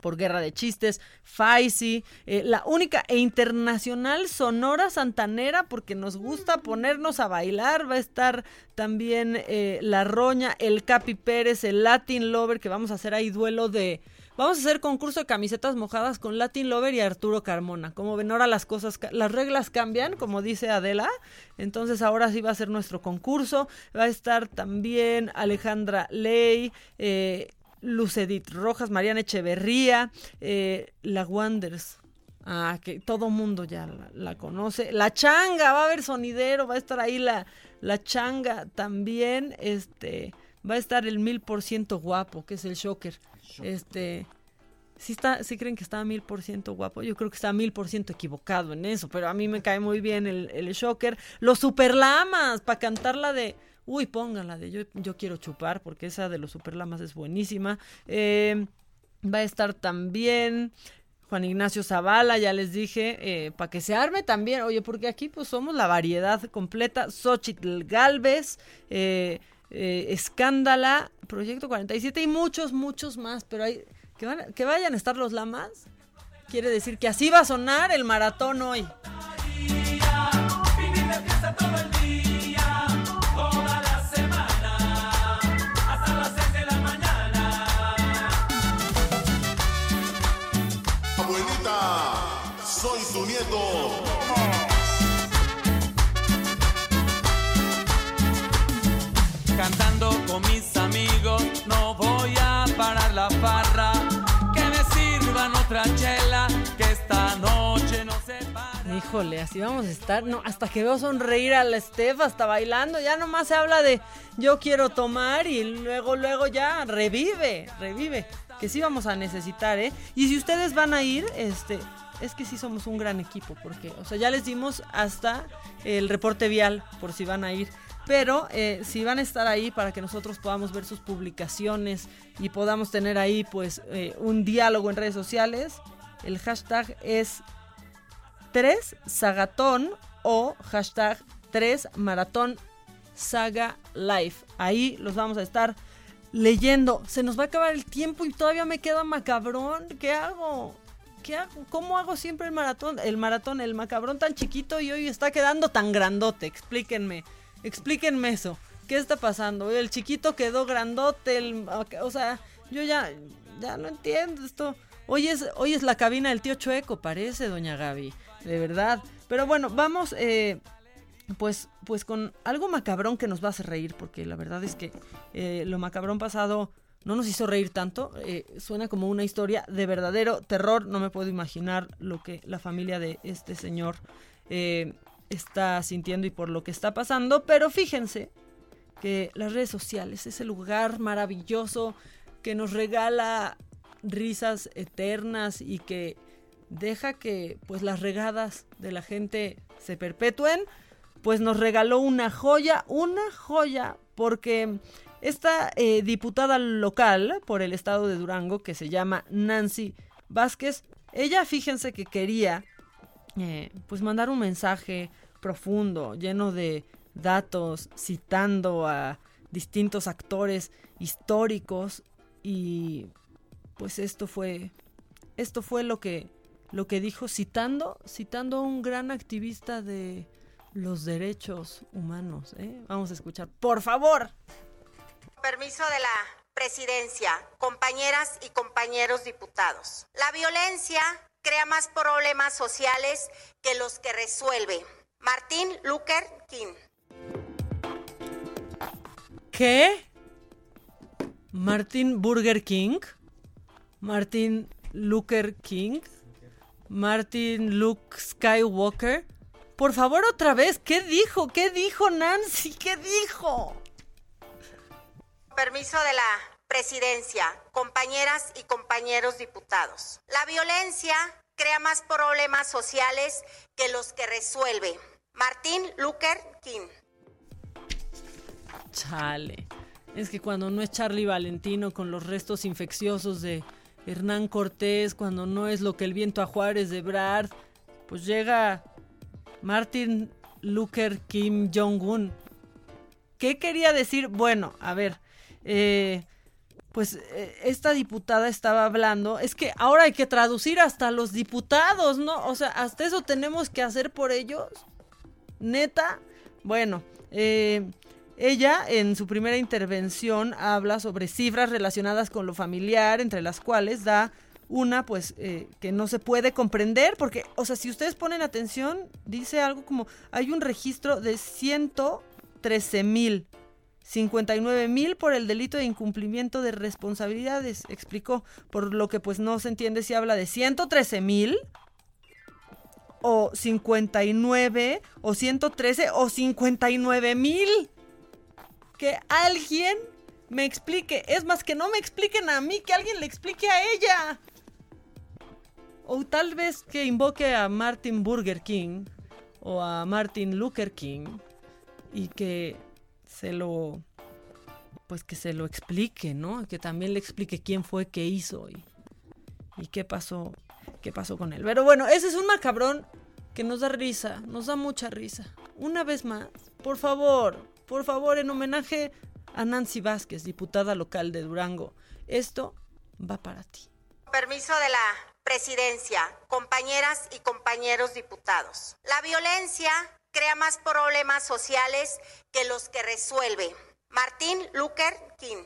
por Guerra de Chistes, Faisy, eh, la única e internacional Sonora Santanera, porque nos gusta ponernos a bailar, va a estar también eh, La Roña, el Capi Pérez, el Latin Lover, que vamos a hacer ahí duelo de... Vamos a hacer concurso de camisetas mojadas con Latin Lover y Arturo Carmona. Como ven, ahora las cosas, las reglas cambian, como dice Adela. Entonces ahora sí va a ser nuestro concurso. Va a estar también Alejandra Ley, eh, Lucedit Rojas, Mariana Echeverría, eh, La Wonders. Ah, que todo mundo ya la, la, conoce. La changa, va a haber sonidero, va a estar ahí la, la changa también. Este, va a estar el mil por ciento guapo, que es el shocker. Este, sí está, sí creen que está mil por ciento guapo. Yo creo que está mil por ciento equivocado en eso, pero a mí me cae muy bien el, el shocker. Los superlamas, para cantar la de Uy, pónganla de yo, yo quiero chupar, porque esa de los superlamas es buenísima. Eh, va a estar también Juan Ignacio Zavala, ya les dije, eh, para que se arme también. Oye, porque aquí pues somos la variedad completa. Xochitl Galvez, eh, Escándala, Proyecto 47 y muchos, muchos más. Pero hay, que, que vayan a estar los lamas. Quiere decir que así va a sonar el maratón hoy. Híjole, así vamos a estar. No, hasta que veo sonreír a la Steph, hasta bailando. Ya nomás se habla de yo quiero tomar y luego, luego ya revive, revive. Que sí vamos a necesitar, ¿eh? Y si ustedes van a ir, este, es que sí somos un gran equipo, porque, o sea, ya les dimos hasta el reporte vial por si van a ir. Pero eh, si van a estar ahí para que nosotros podamos ver sus publicaciones y podamos tener ahí pues eh, un diálogo en redes sociales, el hashtag es 3 sagatón o hashtag 3 maratón saga life. Ahí los vamos a estar leyendo. Se nos va a acabar el tiempo y todavía me queda macabrón. ¿Qué hago? ¿Qué hago? ¿Cómo hago siempre el maratón? El maratón, el macabrón tan chiquito y hoy está quedando tan grandote. Explíquenme, explíquenme eso. ¿Qué está pasando? El chiquito quedó grandote, el- o sea, yo ya, ya no entiendo esto. Hoy es, hoy es la cabina del tío Chueco, parece, doña Gaby, de verdad. Pero bueno, vamos, eh, pues, pues con algo macabrón que nos va a hacer reír, porque la verdad es que eh, lo macabrón pasado no nos hizo reír tanto. eh, suena como una historia de verdadero terror. No me puedo imaginar lo que la familia de este señor está sintiendo y por lo que está pasando. Pero fíjense que las redes sociales, ese lugar maravilloso que nos regala risas eternas y que deja que pues las regadas de la gente se perpetúen, pues nos regaló una joya, una joya, porque esta eh, diputada local por el estado de Durango, que se llama Nancy Vázquez, ella fíjense que quería eh, pues mandar un mensaje profundo, lleno de datos, citando a distintos actores históricos y pues esto fue esto fue lo que lo que dijo citando citando a un gran activista de los derechos humanos, ¿eh? Vamos a escuchar, por favor. Permiso de la presidencia, compañeras y compañeros diputados. La violencia crea más problemas sociales que los que resuelve. Martín Luther King. ¿Qué? Martin Burger King, Martin Luther King, Martin Luke Skywalker. Por favor, otra vez, ¿qué dijo? ¿Qué dijo Nancy? ¿Qué dijo? Permiso de la presidencia, compañeras y compañeros diputados. La violencia crea más problemas sociales que los que resuelve. Martín Luther King. Chale. Es que cuando no es Charlie Valentino con los restos infecciosos de Hernán Cortés, cuando no es lo que el viento a Juárez de Brad, pues llega Martin Luther Kim Jong-un. ¿Qué quería decir? Bueno, a ver, eh, pues eh, esta diputada estaba hablando, es que ahora hay que traducir hasta los diputados, ¿no? O sea, hasta eso tenemos que hacer por ellos. Neta, bueno, eh, ella en su primera intervención habla sobre cifras relacionadas con lo familiar, entre las cuales da una pues eh, que no se puede comprender, porque, o sea, si ustedes ponen atención, dice algo como, hay un registro de 113 mil. 59 mil por el delito de incumplimiento de responsabilidades, explicó, por lo que pues no se entiende si habla de 113 mil o 59 o 113 o 59 mil. Que alguien me explique. Es más, que no me expliquen a mí, que alguien le explique a ella. O tal vez que invoque a Martin Burger King o a Martin Luther King y que se lo pues que se lo explique, ¿no? Que también le explique quién fue, qué hizo y, y qué pasó, qué pasó con él. Pero bueno, ese es un macabrón que nos da risa, nos da mucha risa. Una vez más, por favor, por favor, en homenaje a Nancy Vázquez, diputada local de Durango, esto va para ti. Permiso de la presidencia, compañeras y compañeros diputados. La violencia crea más problemas sociales que los que resuelve. Martín Luther King.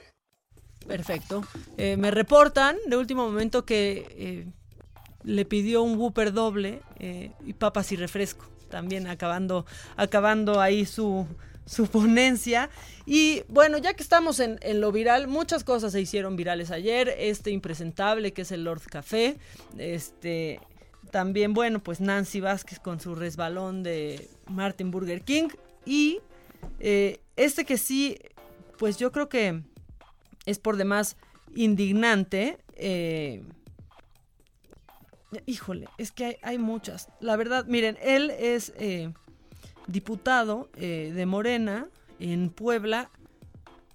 Perfecto. Eh, me reportan de último momento que eh, le pidió un Whopper doble eh, y papas y refresco. También acabando, acabando ahí su, su ponencia. Y bueno, ya que estamos en, en, lo viral, muchas cosas se hicieron virales ayer. Este impresentable que es el Lord Café. Este. También, bueno, pues Nancy Vázquez con su resbalón de Martin Burger King. Y eh, este que sí, pues yo creo que es por demás indignante. Eh, híjole, es que hay, hay, muchas. La verdad, miren, él es eh, diputado eh, de Morena en Puebla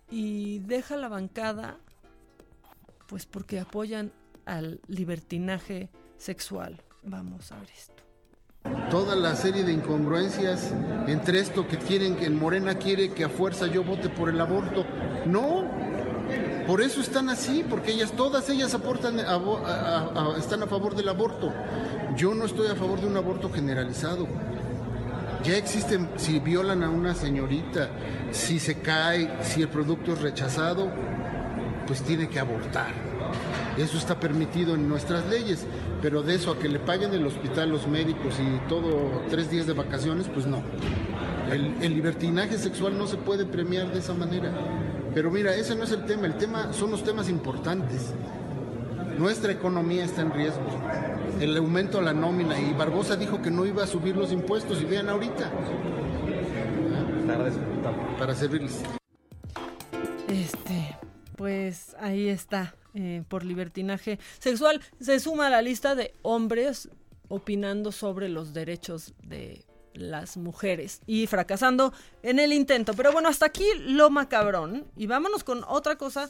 y deja la bancada pues porque apoyan al libertinaje sexual. Vamos a ver esto toda la serie de incongruencias entre esto que quieren que en Morena quiere que a fuerza yo vote por el aborto. No, por eso están así, porque ellas, todas ellas aportan, están a favor del aborto. Yo no estoy a favor de un aborto generalizado. Ya existen, si violan a una señorita, si se cae, si el producto es rechazado, pues tiene que abortar. Eso está permitido en nuestras leyes, pero de eso a que le paguen el hospital los médicos y todo tres días de vacaciones, pues no. El, libertinaje sexual no se puede premiar de esa manera. Pero mira, ese no es el tema, el tema son los temas importantes. Nuestra economía está en riesgo. El aumento a la nómina y Barbosa dijo que no iba a subir los impuestos y vean ahorita. Para servirles. Este, pues ahí está, eh, por libertinaje sexual. Se suma a la lista de hombres opinando sobre los derechos de las mujeres y fracasando en el intento. Pero bueno, hasta aquí lo macabrón. Y vámonos con otra cosa,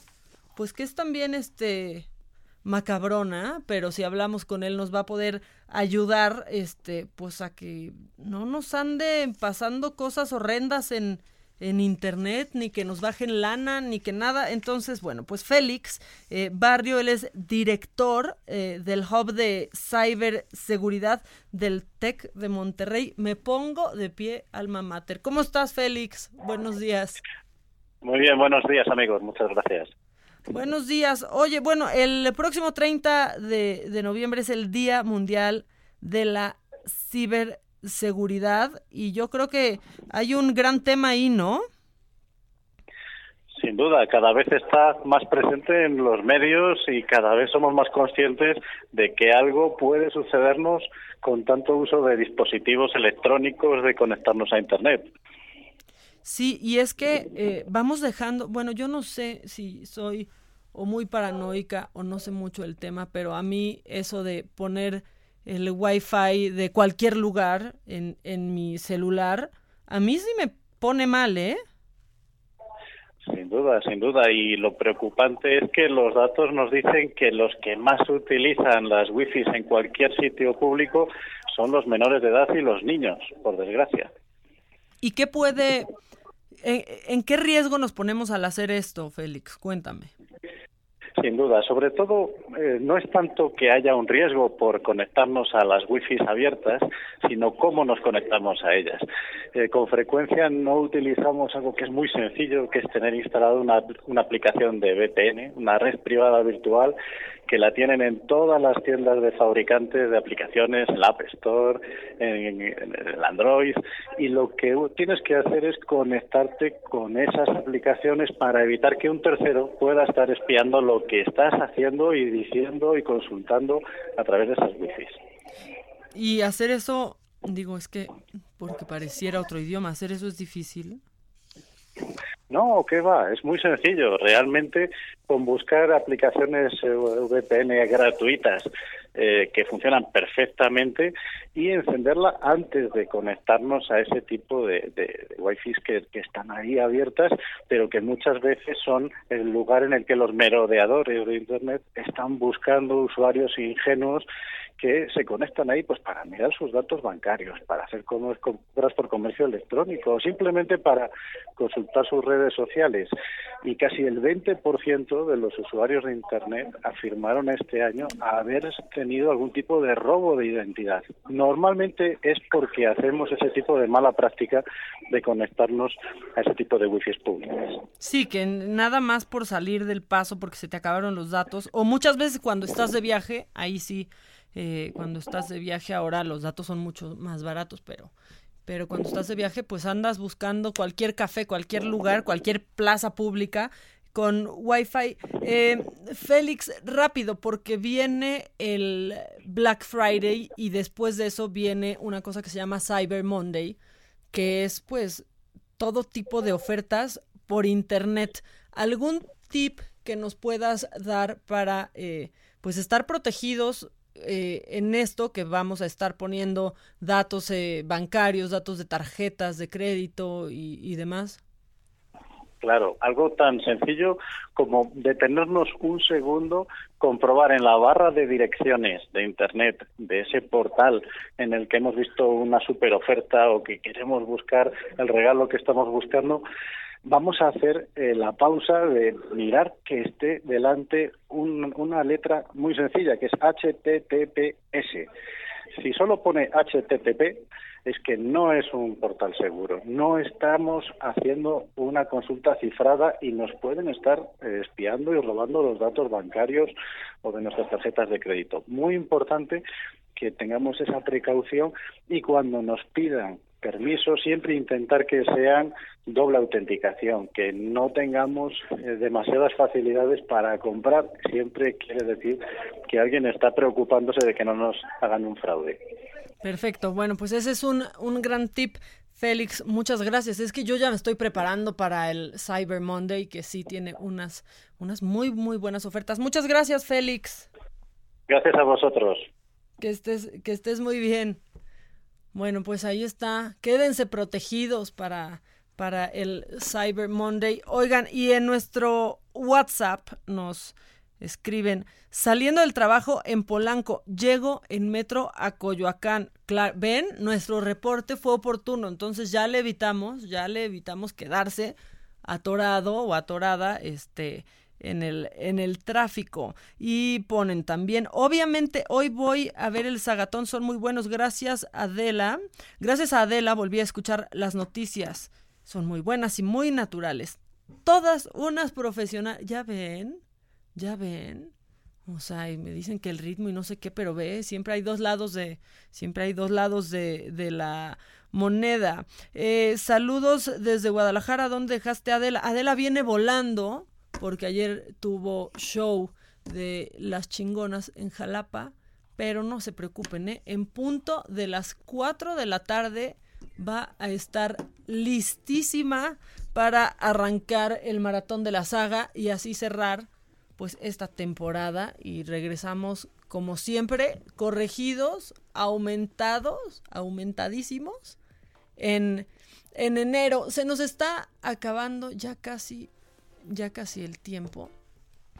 pues que es también este macabrona, pero si hablamos con él nos va a poder ayudar, este, pues a que no nos ande pasando cosas horrendas en, en internet, ni que nos bajen lana, ni que nada. Entonces, bueno, pues Félix eh, Barrio, él es director eh, del Hub de Ciberseguridad del TEC de Monterrey. Me pongo de pie, alma mater. ¿Cómo estás, Félix? Buenos días. Muy bien, buenos días amigos, muchas gracias. Buenos días. Oye, bueno, el próximo 30 de, de noviembre es el Día Mundial de la Ciberseguridad y yo creo que hay un gran tema ahí, ¿no? Sin duda, cada vez está más presente en los medios y cada vez somos más conscientes de que algo puede sucedernos con tanto uso de dispositivos electrónicos de conectarnos a Internet. Sí, y es que eh, vamos dejando, bueno, yo no sé si soy o muy paranoica o no sé mucho el tema, pero a mí eso de poner el wifi de cualquier lugar en, en mi celular, a mí sí me pone mal, ¿eh? Sin duda, sin duda. Y lo preocupante es que los datos nos dicen que los que más utilizan las wifi en cualquier sitio público son los menores de edad y los niños, por desgracia. ¿Y qué puede, en, qué riesgo nos ponemos al hacer esto, Félix? Cuéntame. Sin duda, sobre todo eh, no es tanto que haya un riesgo por conectarnos a las wifi abiertas, sino cómo nos conectamos a ellas. Eh, con frecuencia no utilizamos algo que es muy sencillo, que es tener instalado una, una aplicación de VPN, una red privada virtual, que la tienen en todas las tiendas de fabricantes de aplicaciones, en la App Store, en, el Android, y lo que tienes que hacer es conectarte con esas aplicaciones para evitar que un tercero pueda estar espiando lo que estás haciendo y diciendo y consultando a través de esas wifi. Y hacer eso, digo, es que porque pareciera otro idioma, hacer eso es difícil. No, ¿qué va? Es muy sencillo. Realmente, con buscar aplicaciones eh, VPN gratuitas eh, que funcionan perfectamente y encenderla antes de conectarnos a ese tipo de, de, de wifi que, que están ahí abiertas, pero que muchas veces son el lugar en el que los merodeadores de Internet están buscando usuarios ingenuos que se conectan ahí pues para mirar sus datos bancarios, para hacer compras por comercio electrónico o simplemente para consultar sus redes sociales. Y casi el 20% de los usuarios de Internet afirmaron este año haber tenido algún tipo de robo de identidad. Normalmente es porque hacemos ese tipo de mala práctica de conectarnos a ese tipo de wifi públicas. Sí, que nada más por salir del paso porque se te acabaron los datos o muchas veces cuando estás de viaje, ahí sí eh, cuando estás de viaje ahora los datos son mucho más baratos, pero pero cuando estás de viaje pues andas buscando cualquier café, cualquier lugar, cualquier plaza pública con wifi. Eh, Félix, rápido, porque viene el Black Friday y después de eso viene una cosa que se llama Cyber Monday, que es pues todo tipo de ofertas por internet. ¿Algún tip que nos puedas dar para eh, pues estar protegidos eh, en esto que vamos a estar poniendo datos eh, bancarios, datos de tarjetas de crédito y, y, demás? Claro, algo tan sencillo como detenernos un segundo, comprobar en la barra de direcciones de Internet de ese portal en el que hemos visto una super oferta o que queremos buscar el regalo que estamos buscando, vamos a hacer eh, la pausa de mirar que esté delante un, una letra muy sencilla, que es HTTPS. Si solo pone HTTP, es que no es un portal seguro. No estamos haciendo una consulta cifrada y nos pueden estar eh, espiando y robando los datos bancarios o de nuestras tarjetas de crédito. Muy importante que tengamos esa precaución y cuando nos pidan permiso siempre intentar que sean doble autenticación, que no tengamos eh, demasiadas facilidades para comprar. Siempre quiere decir que alguien está preocupándose de que no nos hagan un fraude. Perfecto. Bueno, pues ese es un, un gran tip. Félix, muchas gracias. Es que yo ya me estoy preparando para el Cyber Monday, que sí tiene unas, unas muy, muy buenas ofertas. Muchas gracias, Félix. Gracias a vosotros. Que estés, que estés muy bien. Bueno, pues ahí está. Quédense protegidos para, para el Cyber Monday. Oigan, y en nuestro WhatsApp nos escriben, saliendo del trabajo en Polanco, llego en metro a Coyoacán. Claro, ven, nuestro reporte fue oportuno, entonces ya le evitamos, ya le evitamos quedarse atorado o atorada, este, en el, en el tráfico. Y ponen también, obviamente hoy voy a ver el Zagatón, son muy buenos, gracias Adela. Gracias a Adela volví a escuchar las noticias, son muy buenas y muy naturales. Todas unas profesionales, ya ven, ya ven. O sea, y me dicen que el ritmo y no sé qué, pero ve, siempre hay dos lados de, siempre hay dos lados de, de la moneda. Eh, saludos desde Guadalajara, ¿dónde dejaste Adela? Adela viene volando porque ayer tuvo show de las chingonas en Jalapa, pero no se preocupen, ¿eh? en punto de las 4 de la tarde va a estar listísima para arrancar el maratón de la saga y así cerrar pues esta temporada y regresamos como siempre corregidos, aumentados, aumentadísimos en, en enero. Se nos está acabando ya casi ya casi el tiempo,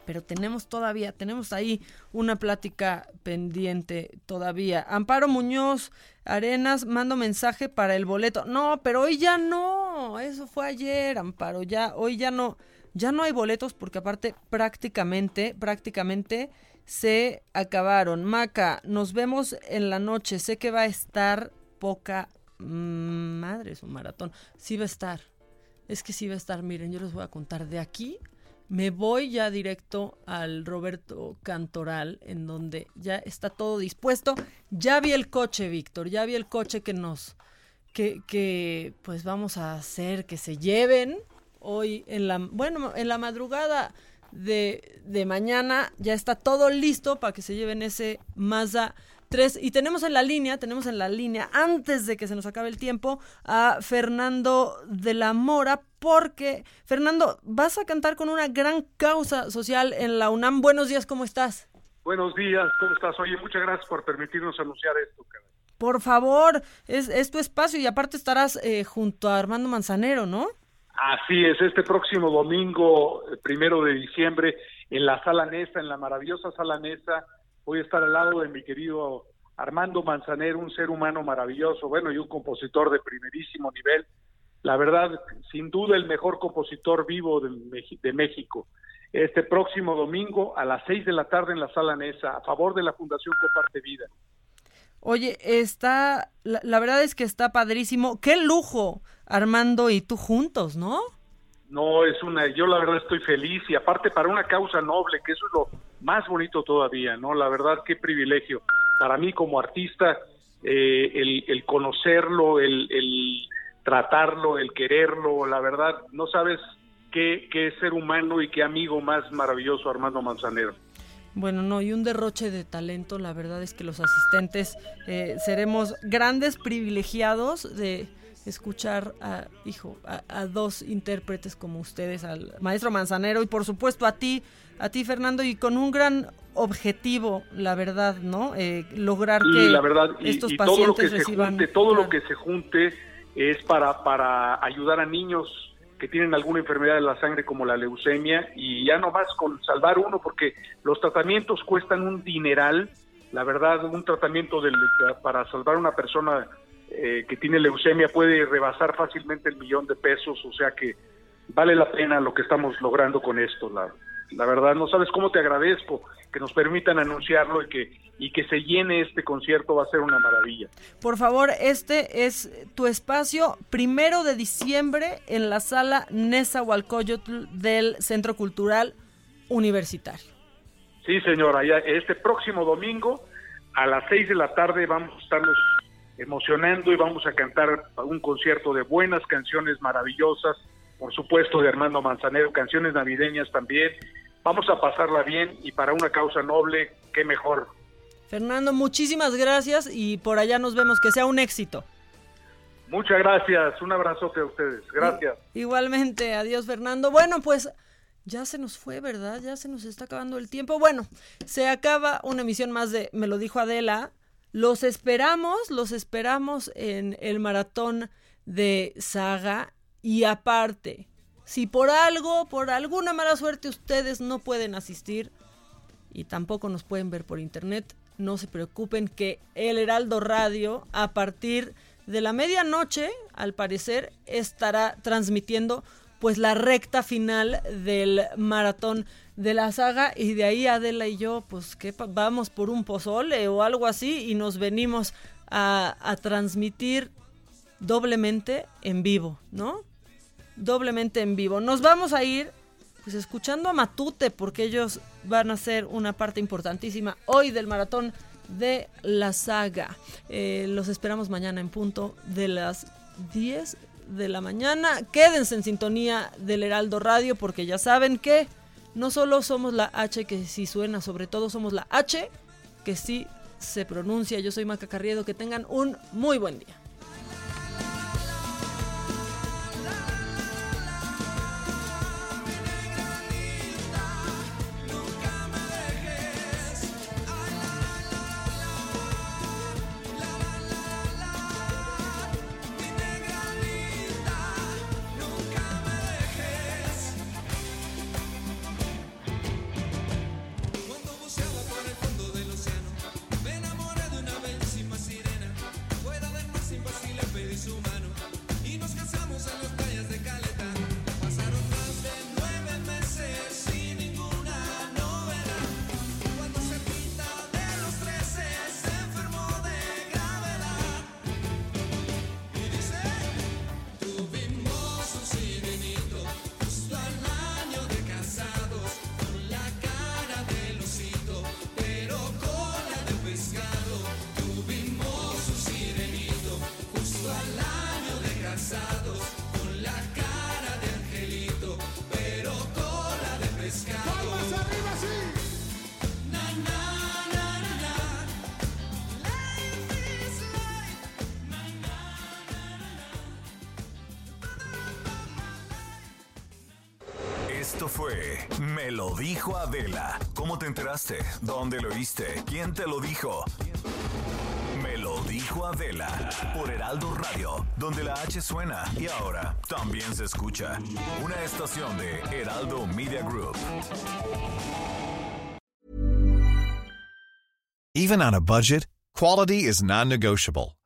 pero tenemos todavía, tenemos ahí una plática pendiente todavía. Amparo Muñoz Arenas, mando mensaje para el boleto. No, pero hoy ya no, eso fue ayer, Amparo, ya, hoy ya no, ya no hay boletos porque aparte prácticamente, prácticamente se acabaron. Maca, nos vemos en la noche, sé que va a estar poca mm, madre, es un maratón, sí va a estar es que sí va a estar, miren, yo les voy a contar de aquí. Me voy ya directo al Roberto Cantoral, en donde ya está todo dispuesto. Ya vi el coche, Víctor, ya vi el coche que nos, que, que pues vamos a hacer que se lleven hoy en la, bueno, en la madrugada de, de mañana ya está todo listo para que se lleven ese Mazda Tres, y tenemos en la línea, tenemos en la línea, antes de que se nos acabe el tiempo, a Fernando de la Mora, porque, Fernando, vas a cantar con una gran causa social en la UNAM. Buenos días, ¿cómo estás? Buenos días, ¿cómo estás? Oye, muchas gracias por permitirnos anunciar esto. caray. Por favor, es, es tu espacio y aparte estarás eh, junto a Armando Manzanero, ¿no? Así es, este próximo domingo, eh, primero de diciembre, en la Sala Nesa, en la maravillosa Sala Nesa, voy a estar al lado de mi querido Armando Manzanero, un ser humano maravilloso, bueno, y un compositor de primerísimo nivel. La verdad, sin duda, el mejor compositor vivo de, México. Este próximo domingo a las seis de la tarde en la Sala Nesa, a favor de la Fundación Comparte Vida. Oye, está, la, la verdad es que está padrísimo. Qué lujo, Armando y tú juntos, ¿no? No, es una, yo la verdad estoy feliz y aparte para una causa noble, que eso es lo más bonito todavía, ¿no? La verdad, qué privilegio. Para mí como artista, eh, el, conocerlo, el, el tratarlo, el quererlo, la verdad, no sabes qué, qué ser humano y qué amigo más maravilloso Armando Manzanero. Bueno, no, y un derroche de talento, la verdad es que los asistentes eh, seremos grandes privilegiados de escuchar a, hijo, a, a dos intérpretes como ustedes, al maestro Manzanero y por supuesto a ti, a ti Fernando, y con un gran objetivo, la verdad, ¿no? Eh, lograr que y la verdad y, estos y todo lo que pacientes se junte todo lo que se junte es para para ayudar a niños que tienen alguna enfermedad de la sangre como la leucemia y ya no más con salvar uno porque los tratamientos cuestan un dineral la verdad un tratamiento del- para salvar a una persona eh, que tiene leucemia puede rebasar fácilmente el millón de pesos o sea que vale la pena lo que estamos logrando con esto la La verdad, no sabes cómo te agradezco que nos permitan anunciarlo y que, y que se llene este concierto, va a ser una maravilla. Por favor, este es tu espacio primero de diciembre en la sala Nezahualcóyotl del Centro Cultural Universitario. Sí, señora, ya este próximo domingo a las seis de la tarde vamos a estarnos emocionando y vamos a cantar un concierto de buenas canciones maravillosas, por supuesto de Armando Manzanero, canciones navideñas también. Vamos a pasarla bien y para una causa noble, qué mejor. Fernando, muchísimas gracias y por allá nos vemos. Que sea un éxito. Muchas gracias, un abrazote a ustedes. Gracias. Igualmente, adiós Fernando. Bueno, pues ya se nos fue, ¿verdad? Ya se nos está acabando el tiempo. Bueno, se acaba una emisión más de Me lo dijo Adela. Los esperamos, los esperamos en el maratón de Saga. Y aparte, si por algo, por alguna mala suerte ustedes no pueden asistir y tampoco nos pueden ver por internet, no se preocupen que el Heraldo Radio a partir de la medianoche, al parecer, estará transmitiendo pues la recta final del maratón de la saga y de ahí Adela y yo pues que vamos por un pozole o algo así y nos venimos a, a transmitir doblemente en vivo, ¿no? Doblemente en vivo. Nos vamos a ir pues escuchando a Matute porque ellos van a ser una parte importantísima hoy del maratón de la saga. Eh, los esperamos mañana en punto de las 10 de la mañana. Quédense en sintonía del Heraldo Radio porque ya saben que no solo somos la H que sí suena, sobre todo somos la H que sí se pronuncia. Yo soy Maca Carriedo, que tengan un muy buen día. ¿Dónde lo oíste? ¿Quién te lo dijo? Me lo dijo Adela por Heraldo Radio, donde la H suena y ahora también se escucha. Una estación de Heraldo Media Group. Even on a budget, quality is non-negotiable.